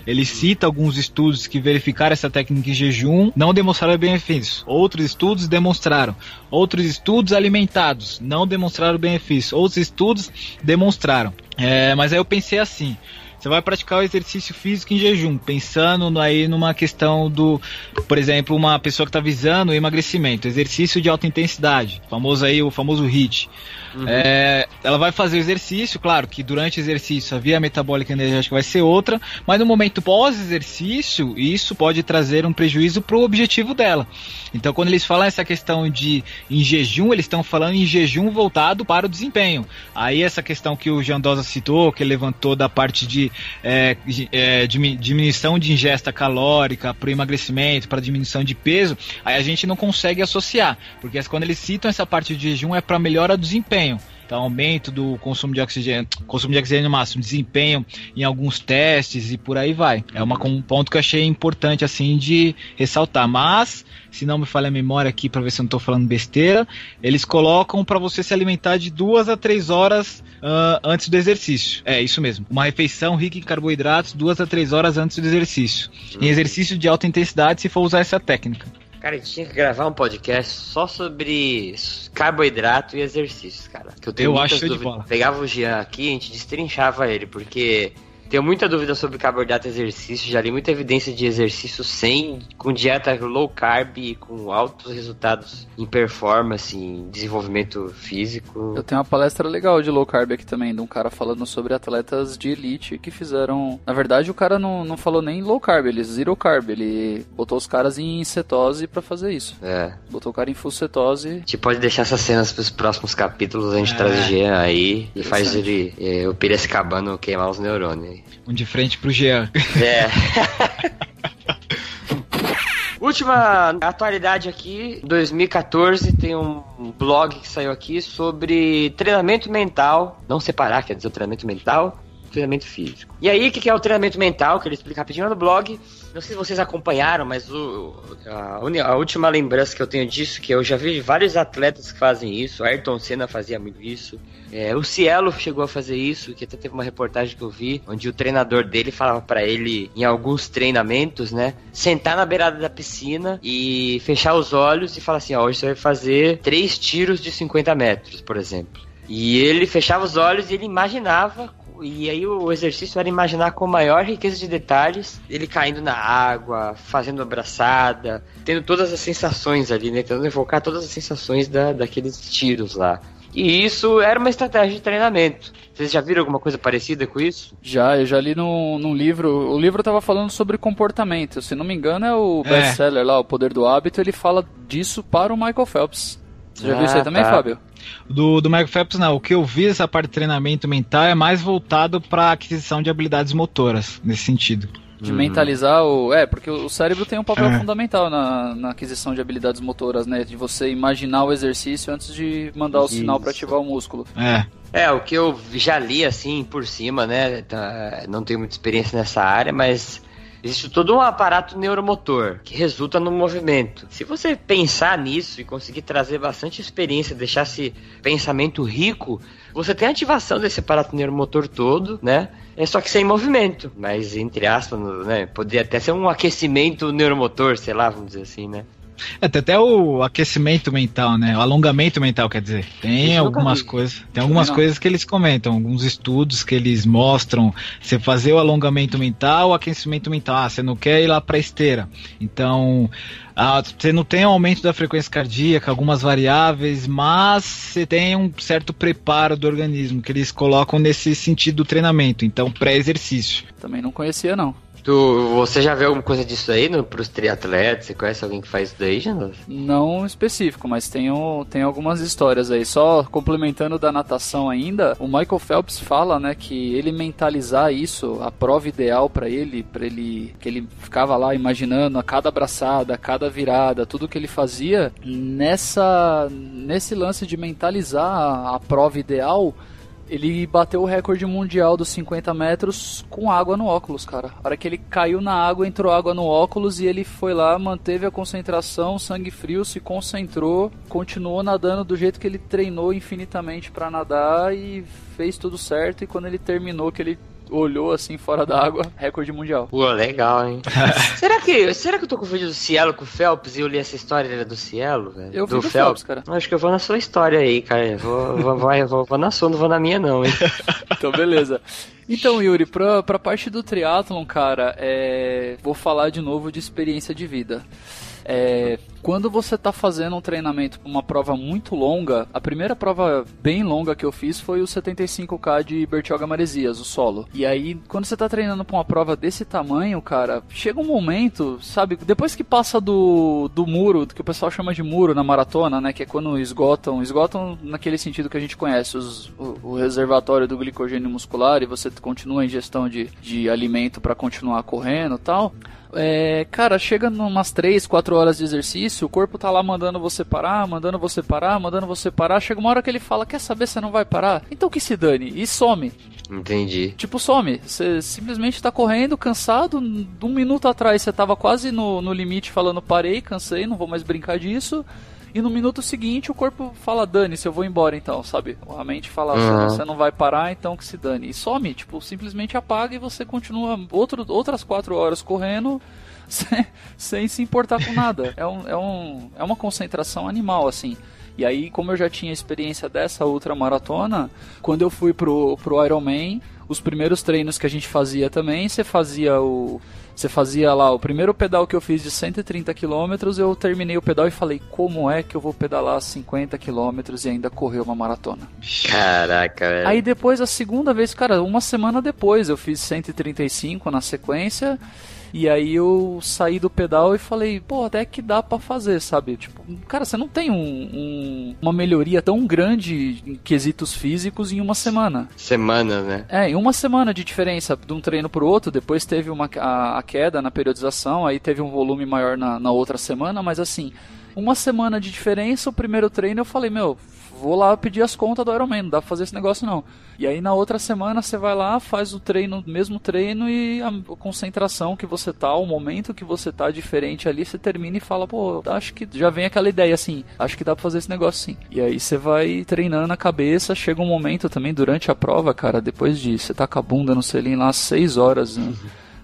Ele cita alguns estudos que verificaram essa técnica em jejum, não demonstraram benefícios. Outros estudos demonstraram. Outros estudos alimentados não demonstraram benefícios. Outros estudos demonstraram. É, mas aí eu pensei assim: você vai praticar o exercício físico em jejum, pensando aí numa questão do, por exemplo, uma pessoa que está visando emagrecimento, exercício de alta intensidade, famoso aí o famoso HIIT. Uhum. É, ela vai fazer o exercício, claro que durante o exercício a via metabólica energética vai ser outra, mas no momento pós-exercício, isso pode trazer um prejuízo para o objetivo dela. Então, quando eles falam essa questão de em jejum, eles estão falando em jejum voltado para o desempenho. Aí, essa questão que o Jandosa citou, que levantou da parte de é, é, diminuição de ingesta calórica para o emagrecimento, para diminuição de peso, aí a gente não consegue associar, porque quando eles citam essa parte de jejum é para melhora do desempenho desempenho. Então, aumento do consumo de oxigênio, consumo de oxigênio máximo, desempenho em alguns testes e por aí vai. É uma, um ponto que eu achei importante assim de ressaltar. Mas, se não me falha a memória aqui para ver se eu não estou falando besteira, eles colocam para você se alimentar de duas a três horas uh, antes do exercício. É isso mesmo. Uma refeição rica em carboidratos duas a três horas antes do exercício. Em exercício de alta intensidade, se for usar essa técnica. Cara, a gente tinha que gravar um podcast só sobre carboidrato e exercícios, cara. Que eu tenho eu muitas acho dúvidas. Pegava o Jean aqui, a gente destrinchava ele, porque tenho muita dúvida sobre carboidrato e exercício. Já li muita evidência de exercício sem, com dieta low carb e com altos resultados em performance, em desenvolvimento físico. Eu tenho uma palestra legal de low carb aqui também, de um cara falando sobre atletas de elite que fizeram. Na verdade, o cara não, não falou nem low carb, ele zero carb. Ele botou os caras em cetose para fazer isso. É. Botou o cara em full cetose. A gente pode deixar essas cenas pros próximos capítulos, a gente é. traz o Jean aí e faz ele, é, o Piracicabano queimar os neurônios. Um de frente pro Jean. É. Última atualidade aqui, 2014 tem um blog que saiu aqui sobre treinamento mental, não separar, quer dizer, o treinamento mental, treinamento físico. E aí, o que é o treinamento mental, que ele explica rapidinho no blog, não sei se vocês acompanharam, mas o, a, a, última lembrança que eu tenho disso, que eu já vi vários atletas que fazem isso, Ayrton Senna fazia muito isso, é, o Cielo chegou a fazer isso, que até teve uma reportagem que eu vi, onde o treinador dele falava para ele, em alguns treinamentos, né, sentar na beirada da piscina e fechar os olhos e falar assim, ó, hoje você vai fazer três tiros de 50 metros, por exemplo. E ele fechava os olhos e ele imaginava e aí o exercício era imaginar com maior riqueza de detalhes ele caindo na água, fazendo abraçada, tendo todas as sensações ali, né? Tentando evocar todas as sensações da, daqueles tiros lá. E isso era uma estratégia de treinamento. Vocês já viram alguma coisa parecida com isso? Já, eu já li num, num livro. O livro estava falando sobre comportamento. Se não me engano, é o é. best-seller lá, O Poder do Hábito. Ele fala disso para o Michael Phelps. Você já ah, viu isso aí também, tá. Fábio? Do, do Michael Phelps, não. O que eu vi essa parte de treinamento mental é mais voltado para aquisição de habilidades motoras, nesse sentido. De uhum. mentalizar o. É, porque o cérebro tem um papel é. fundamental na, na aquisição de habilidades motoras, né? De você imaginar o exercício antes de mandar o Isso. sinal para ativar o músculo. É. É, o que eu já li assim por cima, né? Tá, não tenho muita experiência nessa área, mas Existe todo um aparato neuromotor que resulta no movimento. Se você pensar nisso e conseguir trazer bastante experiência, deixar esse pensamento rico, você tem ativação desse aparato neuromotor todo, né? É só que sem movimento, mas entre aspas, né? Poderia até ser um aquecimento neuromotor, sei lá, vamos dizer assim, né? É, tem até o aquecimento mental, né? O alongamento mental, quer dizer. Tem Isso algumas coisas. Tem algumas não. coisas que eles comentam, alguns estudos que eles mostram. Você fazer o alongamento mental, o aquecimento mental. Ah, você não quer ir lá pra esteira. Então, ah, você não tem um aumento da frequência cardíaca, algumas variáveis, mas você tem um certo preparo do organismo que eles colocam nesse sentido do treinamento. Então, pré-exercício. Também não conhecia, não. Tu, você já viu alguma coisa disso aí no, pros triatletas? Você conhece alguém que faz isso daí, Janus? Não específico, mas tem, tem algumas histórias aí. Só complementando da natação ainda, o Michael Phelps fala, né, que ele mentalizar isso, a prova ideal para ele, para ele que ele ficava lá imaginando a cada abraçada, a cada virada, tudo que ele fazia, nessa nesse lance de mentalizar a, a prova ideal, ele bateu o recorde mundial dos 50 metros com água no óculos, cara. A hora que ele caiu na água, entrou água no óculos e ele foi lá, manteve a concentração, sangue frio, se concentrou, continuou nadando do jeito que ele treinou infinitamente para nadar e fez tudo certo. E quando ele terminou, que ele olhou assim fora da água, recorde mundial. Pô, legal, hein? será, que, será que eu tô confundindo o Cielo com o Phelps e eu li essa história do Cielo, velho? Eu do, do Phelps, cara. Acho que eu vou na sua história aí, cara. Vou, vou, vou, vou, vou na sua, não vou na minha, não, hein? então, beleza. Então, Yuri, pra, pra parte do triatlon, cara, é... vou falar de novo de experiência de vida. É, quando você está fazendo um treinamento para uma prova muito longa, a primeira prova bem longa que eu fiz foi o 75K de Bertioga Maresias, o solo. E aí, quando você está treinando para uma prova desse tamanho, cara, chega um momento, sabe, depois que passa do, do muro, que o pessoal chama de muro na maratona, né, que é quando esgotam, esgotam naquele sentido que a gente conhece, os, o, o reservatório do glicogênio muscular e você continua a ingestão de, de alimento para continuar correndo tal é, cara, chega umas 3, 4 horas de exercício, o corpo tá lá mandando você parar, mandando você parar, mandando você parar. Chega uma hora que ele fala: Quer saber, você não vai parar? Então que se dane, e some. Entendi. Tipo, some. Você simplesmente tá correndo, cansado. Um minuto atrás você tava quase no, no limite falando: Parei, cansei, não vou mais brincar disso. E no minuto seguinte o corpo fala, dane-se, eu vou embora então, sabe? A mente fala, uhum. você não vai parar, então que se dane. E some, tipo, simplesmente apaga e você continua outro, outras quatro horas correndo sem, sem se importar com nada. É, um, é, um, é uma concentração animal, assim. E aí, como eu já tinha experiência dessa outra maratona, quando eu fui pro, pro Ironman, os primeiros treinos que a gente fazia também, você fazia o você fazia lá o primeiro pedal que eu fiz de 130 km, eu terminei o pedal e falei, como é que eu vou pedalar 50 km e ainda correr uma maratona? Caraca, velho. Aí depois, a segunda vez, cara, uma semana depois, eu fiz 135 na sequência. E aí eu saí do pedal e falei, pô, até que dá para fazer, sabe? Tipo, cara, você não tem um, um, uma melhoria tão grande em quesitos físicos em uma semana. Semana, né? É, em uma semana de diferença de um treino pro outro, depois teve uma, a, a queda na periodização, aí teve um volume maior na, na outra semana, mas assim, uma semana de diferença, o primeiro treino eu falei, meu, vou lá pedir as contas do Ironman, não dá pra fazer esse negócio não. E aí na outra semana você vai lá, faz o treino, mesmo treino e a concentração que você tá, o momento que você tá diferente ali, você termina e fala, pô, acho que já vem aquela ideia assim, acho que dá pra fazer esse negócio sim. E aí você vai treinando a cabeça, chega um momento também durante a prova, cara, depois de você tá com a bunda no selim lá 6 horas, né?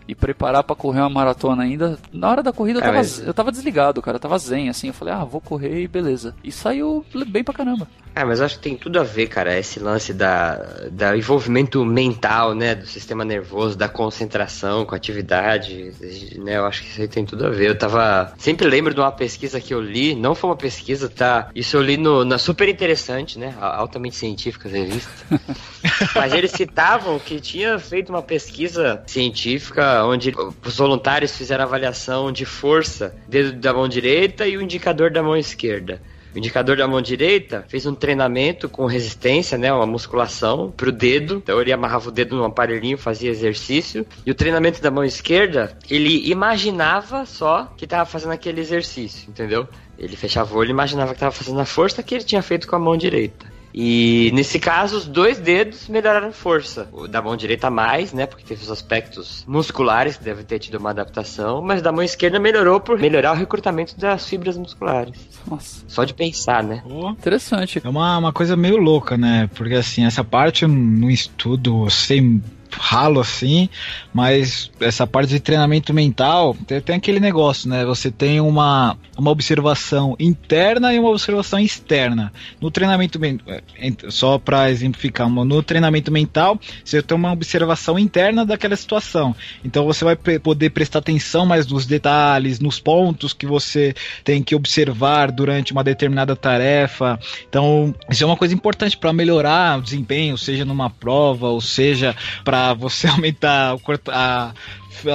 E preparar para correr uma maratona ainda. Na hora da corrida eu é, tava, mas... eu tava desligado, cara. Eu tava zen, assim. Eu falei, ah, vou correr e beleza. E saiu bem pra caramba. É, mas acho que tem tudo a ver, cara, esse lance da, da envolvimento mental, né, do sistema nervoso, da concentração com a atividade, né, eu acho que isso aí tem tudo a ver. Eu tava, sempre lembro de uma pesquisa que eu li, não foi uma pesquisa, tá, isso eu li no, na super interessante, né, altamente científica revista, mas eles citavam que tinha feito uma pesquisa científica onde os voluntários fizeram avaliação de força, dedo da mão direita e o indicador da mão esquerda. O indicador da mão direita fez um treinamento com resistência, né, uma musculação pro dedo. Então ele amarrava o dedo num aparelhinho, fazia exercício. E o treinamento da mão esquerda, ele imaginava só que estava fazendo aquele exercício, entendeu? Ele fechava o olho e imaginava que estava fazendo a força que ele tinha feito com a mão direita. E nesse caso, os dois dedos melhoraram força. O da mão direita mais, né? Porque teve os aspectos musculares que deve ter tido uma adaptação, mas da mão esquerda melhorou por melhorar o recrutamento das fibras musculares. Nossa. Só de pensar, né? Oh, interessante. É uma, uma coisa meio louca, né? Porque assim, essa parte no estudo, sei ralo assim, mas essa parte de treinamento mental tem, tem, aquele negócio, né? Você tem uma, uma observação interna e uma observação externa. No treinamento é, só para exemplificar, no treinamento mental, você tem uma observação interna daquela situação. Então você vai poder prestar atenção mais nos detalhes, nos pontos que você tem que observar durante uma determinada tarefa. Então, isso é uma coisa importante para melhorar o desempenho, seja numa prova, ou seja, para você aumentar a,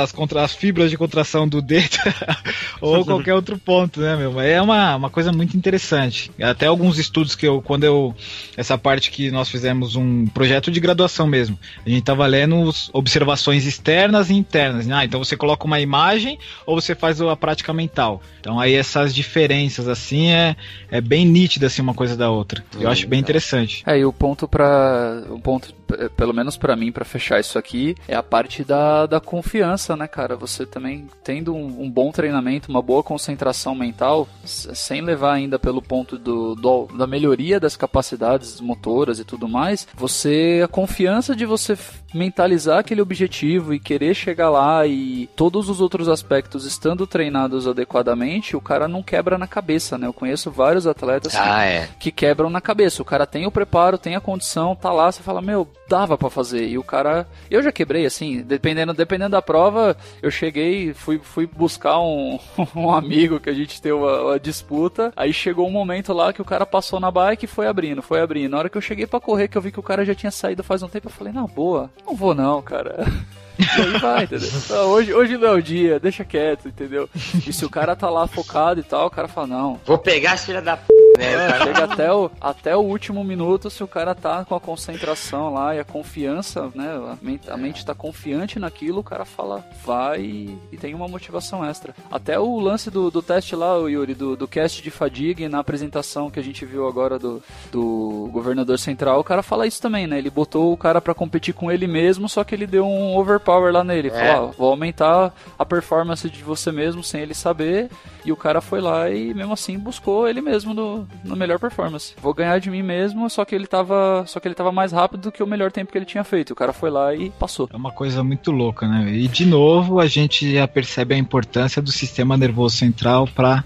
as, contra, as fibras de contração do dedo ou qualquer outro ponto, né, meu? É uma, uma coisa muito interessante. Até alguns estudos que eu, quando eu, essa parte que nós fizemos um projeto de graduação mesmo, a gente tava lendo observações externas e internas. Ah, então você coloca uma imagem ou você faz a prática mental. Então aí essas diferenças, assim, é, é bem nítida, assim, uma coisa da outra. Eu acho bem interessante. É, e o ponto para o ponto, pelo menos para mim, para fechar isso aqui, é a parte da, da confiança confiança, né, cara? Você também tendo um, um, bom treinamento, uma boa concentração mental, sem levar ainda pelo ponto do, do, da melhoria das capacidades motoras e tudo mais, você a confiança de você mentalizar aquele objetivo e querer chegar lá e todos os outros aspectos estando treinados adequadamente, o cara não quebra na cabeça, né? Eu conheço vários atletas ah, que, é. que quebram na cabeça. O cara tem o preparo, tem a condição, tá lá, você fala, meu, dava para fazer. E o cara. Eu já quebrei, assim, dependendo, dependendo da prova, eu cheguei, fui, fui buscar um, um amigo que a gente teve uma, uma, disputa. Aí chegou um momento lá que o cara passou na bike e foi abrindo, foi abrindo. Na hora que eu cheguei para correr, que eu vi que o cara já tinha saído faz um tempo, eu falei, na boa, não vou não, cara. E aí vai, entendeu? Não, hoje, hoje não é o dia, deixa quieto, entendeu? E se o cara tá lá focado e tal, o cara fala, não. Vou pegar as filha da p, né? O cara chega até o, até o último minuto, se o cara tá com a concentração lá e a confiança, né? A mente, a mente tá confiante naquilo, o cara fala, vai e tem uma motivação extra. Até o lance do, do teste lá, o Yuri, do, do cast de fadiga na apresentação que a gente viu agora do, do governador central, o cara fala isso também, né? Ele botou o cara para competir com ele mesmo, só que ele deu um over power lá nele. É. Falou, ó, vou aumentar a performance de você mesmo sem ele saber. E o cara foi lá e mesmo assim buscou ele mesmo no, no melhor performance. Vou ganhar de mim mesmo, só que ele tava. Só que ele tava mais rápido do que o melhor tempo que ele tinha feito. O cara foi lá e passou. É uma coisa muito louca, né? E de novo a gente já percebe a importância do sistema nervoso central para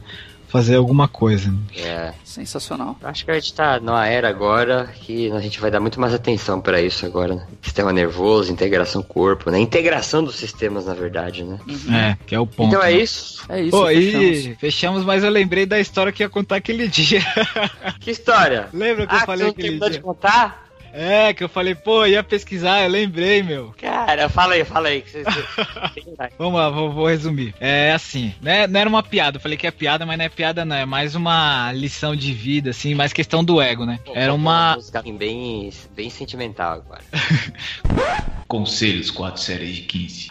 fazer alguma coisa. É. Sensacional. Acho que a gente tá numa era agora que a gente vai dar muito mais atenção para isso agora, né? Sistema nervoso, integração corpo, né? Integração dos sistemas, na verdade, né? Uhum. É, que é o ponto. Então é né? isso. É isso. Pô, fechamos. fechamos, mas eu lembrei da história que ia contar aquele dia. Que história? Lembra que ah, eu falei que aquele dia? dia? de contar? É, que eu falei, pô, ia pesquisar, eu lembrei, meu. Cara, fala aí, fala aí. Vamos lá, vou, vou, resumir. É assim, né, não era uma piada, eu falei que é piada, mas não é piada não, é mais uma lição de vida, assim, mais questão do ego, né? Pô, era uma... música bem, bem sentimental agora. Conselhos 4 séries de 15.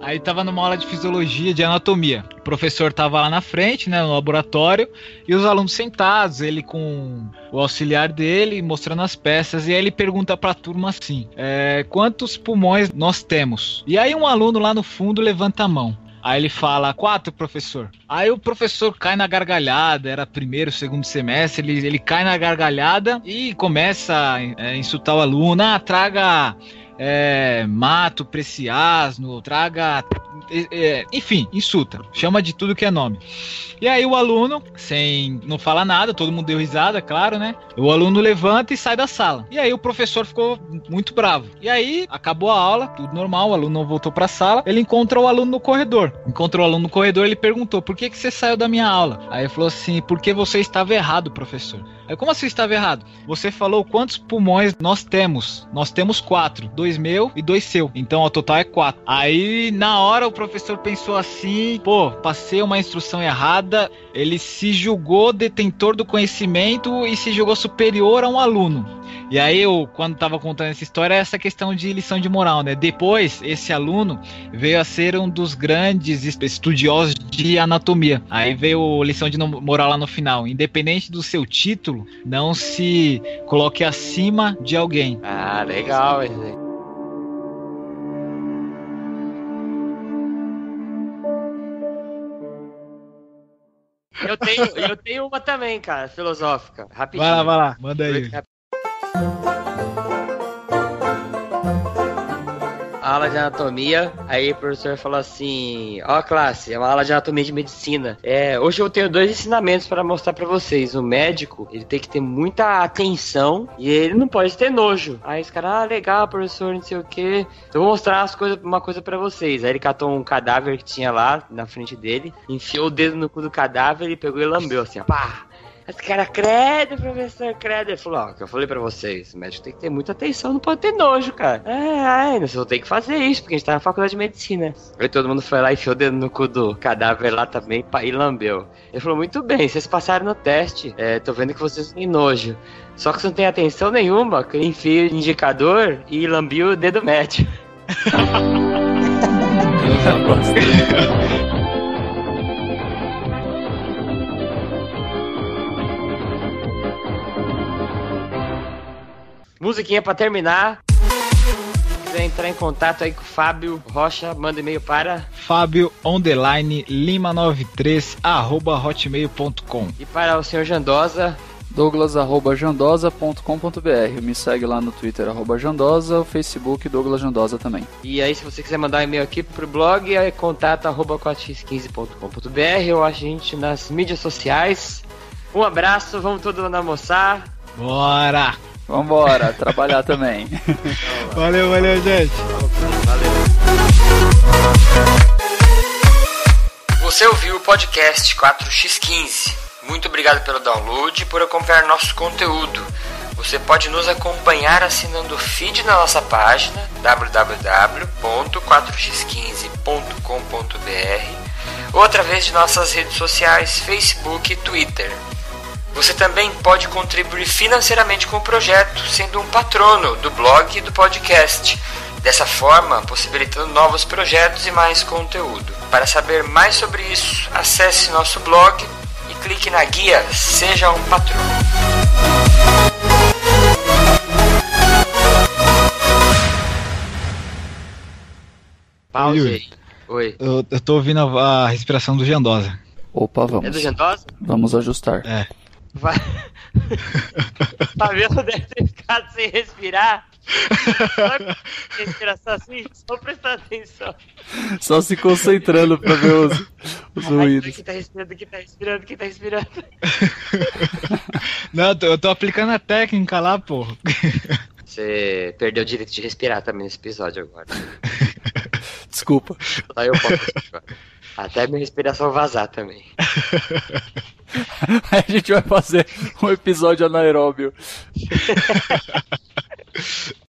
Aí tava numa aula de fisiologia, de anatomia. O professor tava lá na frente, né, no laboratório, e os alunos sentados, ele com o auxiliar dele, mostrando as peças, e aí ele pergunta pra turma assim: é, quantos pulmões nós temos? E aí um aluno lá no fundo levanta a mão. Aí ele fala, quatro, professor. Aí o professor cai na gargalhada, era primeiro, segundo semestre, ele, ele cai na gargalhada e começa a é, insultar o aluno, ah, traga é, mato, preciasno, traga. É, enfim, insulta. Chama de tudo que é nome. E aí o aluno, sem não falar nada, todo mundo deu risada, claro, né? O aluno levanta e sai da sala. E aí o professor ficou muito bravo. E aí acabou a aula, tudo normal, o aluno não voltou para a sala. Ele encontrou o aluno no corredor. Encontrou o aluno no corredor, ele perguntou: "Por que que você saiu da minha aula?" Aí ele falou assim: "Porque você estava errado, professor." Como assim estava errado? Você falou quantos pulmões nós temos? Nós temos quatro, dois meu e dois seu. Então o total é quatro. Aí na hora o professor pensou assim: "Pô, passei uma instrução errada." ele se julgou detentor do conhecimento e se julgou superior a um aluno. E aí, eu, quando estava contando essa história, essa questão de lição de moral, né? Depois, esse aluno veio a ser um dos grandes estudiosos de anatomia. Aí veio lição de moral lá no final. Independente do seu título, não se coloque acima de alguém. Ah, legal, esse Eu tenho, eu tenho uma também, cara, filosófica. Rapidinho. Vai lá, vai lá, manda aí. Aula de anatomia, aí o professor falou assim: Ó, classe, é uma aula de anatomia de medicina. É, hoje eu tenho dois ensinamentos para mostrar para vocês. O médico, ele tem que ter muita atenção e ele não pode ter nojo. Aí os caras, ah, legal, professor, não sei o que. Então eu vou mostrar as coisas, uma coisa para vocês. Aí ele catou um cadáver que tinha lá na frente dele, enfiou o dedo no cu do cadáver e pegou e lambeu assim, pá! Esse cara, credo, professor, credo. Ele falou, ó, que eu falei pra vocês, o médico tem que ter muita atenção, não pode ter nojo, cara. É, é, você vai ter que fazer isso, porque a gente tá na faculdade de medicina. Aí todo mundo foi lá e enfiou o dedo no cu do cadáver lá também e lambeu. Ele falou, muito bem, vocês passaram no teste, é, tô vendo que vocês têm nojo. Só que você não tem atenção nenhuma, que enfia o indicador e lambiu o dedo médio. Musiquinha pra terminar. Se quiser entrar em contato aí com o Fábio Rocha, manda e-mail para Fábio Underline Lima 93 arroba hotmail.com E para o senhor Jandosa, douglas.jandosa.com.br. Me segue lá no Twitter, arroba Jandosa, o Facebook Douglas Jandosa também. E aí, se você quiser mandar um e-mail aqui pro blog, é contato arroba 4x15.com.br ou a gente nas mídias sociais, Um abraço, vamos todo mundo almoçar. Bora! Vambora, trabalhar também. Valeu, valeu, gente. Valeu. Você ouviu o podcast 4x15. Muito obrigado pelo download e por acompanhar nosso conteúdo. Você pode nos acompanhar assinando o feed na nossa página www.4x15.com.br ou através de nossas redes sociais Facebook e Twitter. Você também pode contribuir financeiramente com o projeto, sendo um patrono do blog e do podcast. Dessa forma, possibilitando novos projetos e mais conteúdo. Para saber mais sobre isso, acesse nosso blog e clique na guia Seja um Patrono. Pause. Oi. Eu, eu tô ouvindo a, a respiração do Gendosa. Opa, vamos. É do Gendosa? Vamos ajustar. É. Vai. Fabiano deve ter ficado sem respirar. Só respiração assim, só prestar atenção. Só se concentrando pra ver os, os Ai, ruídos. Quem tá respirando, quem tá respirando, quem tá respirando. Não, eu tô, aplicando a técnica lá, pô. Você perdeu o direito de respirar também nesse episódio agora. Desculpa. Só eu posso. Até minha respiração vazar também. Aí a gente vai fazer um episódio anaeróbio.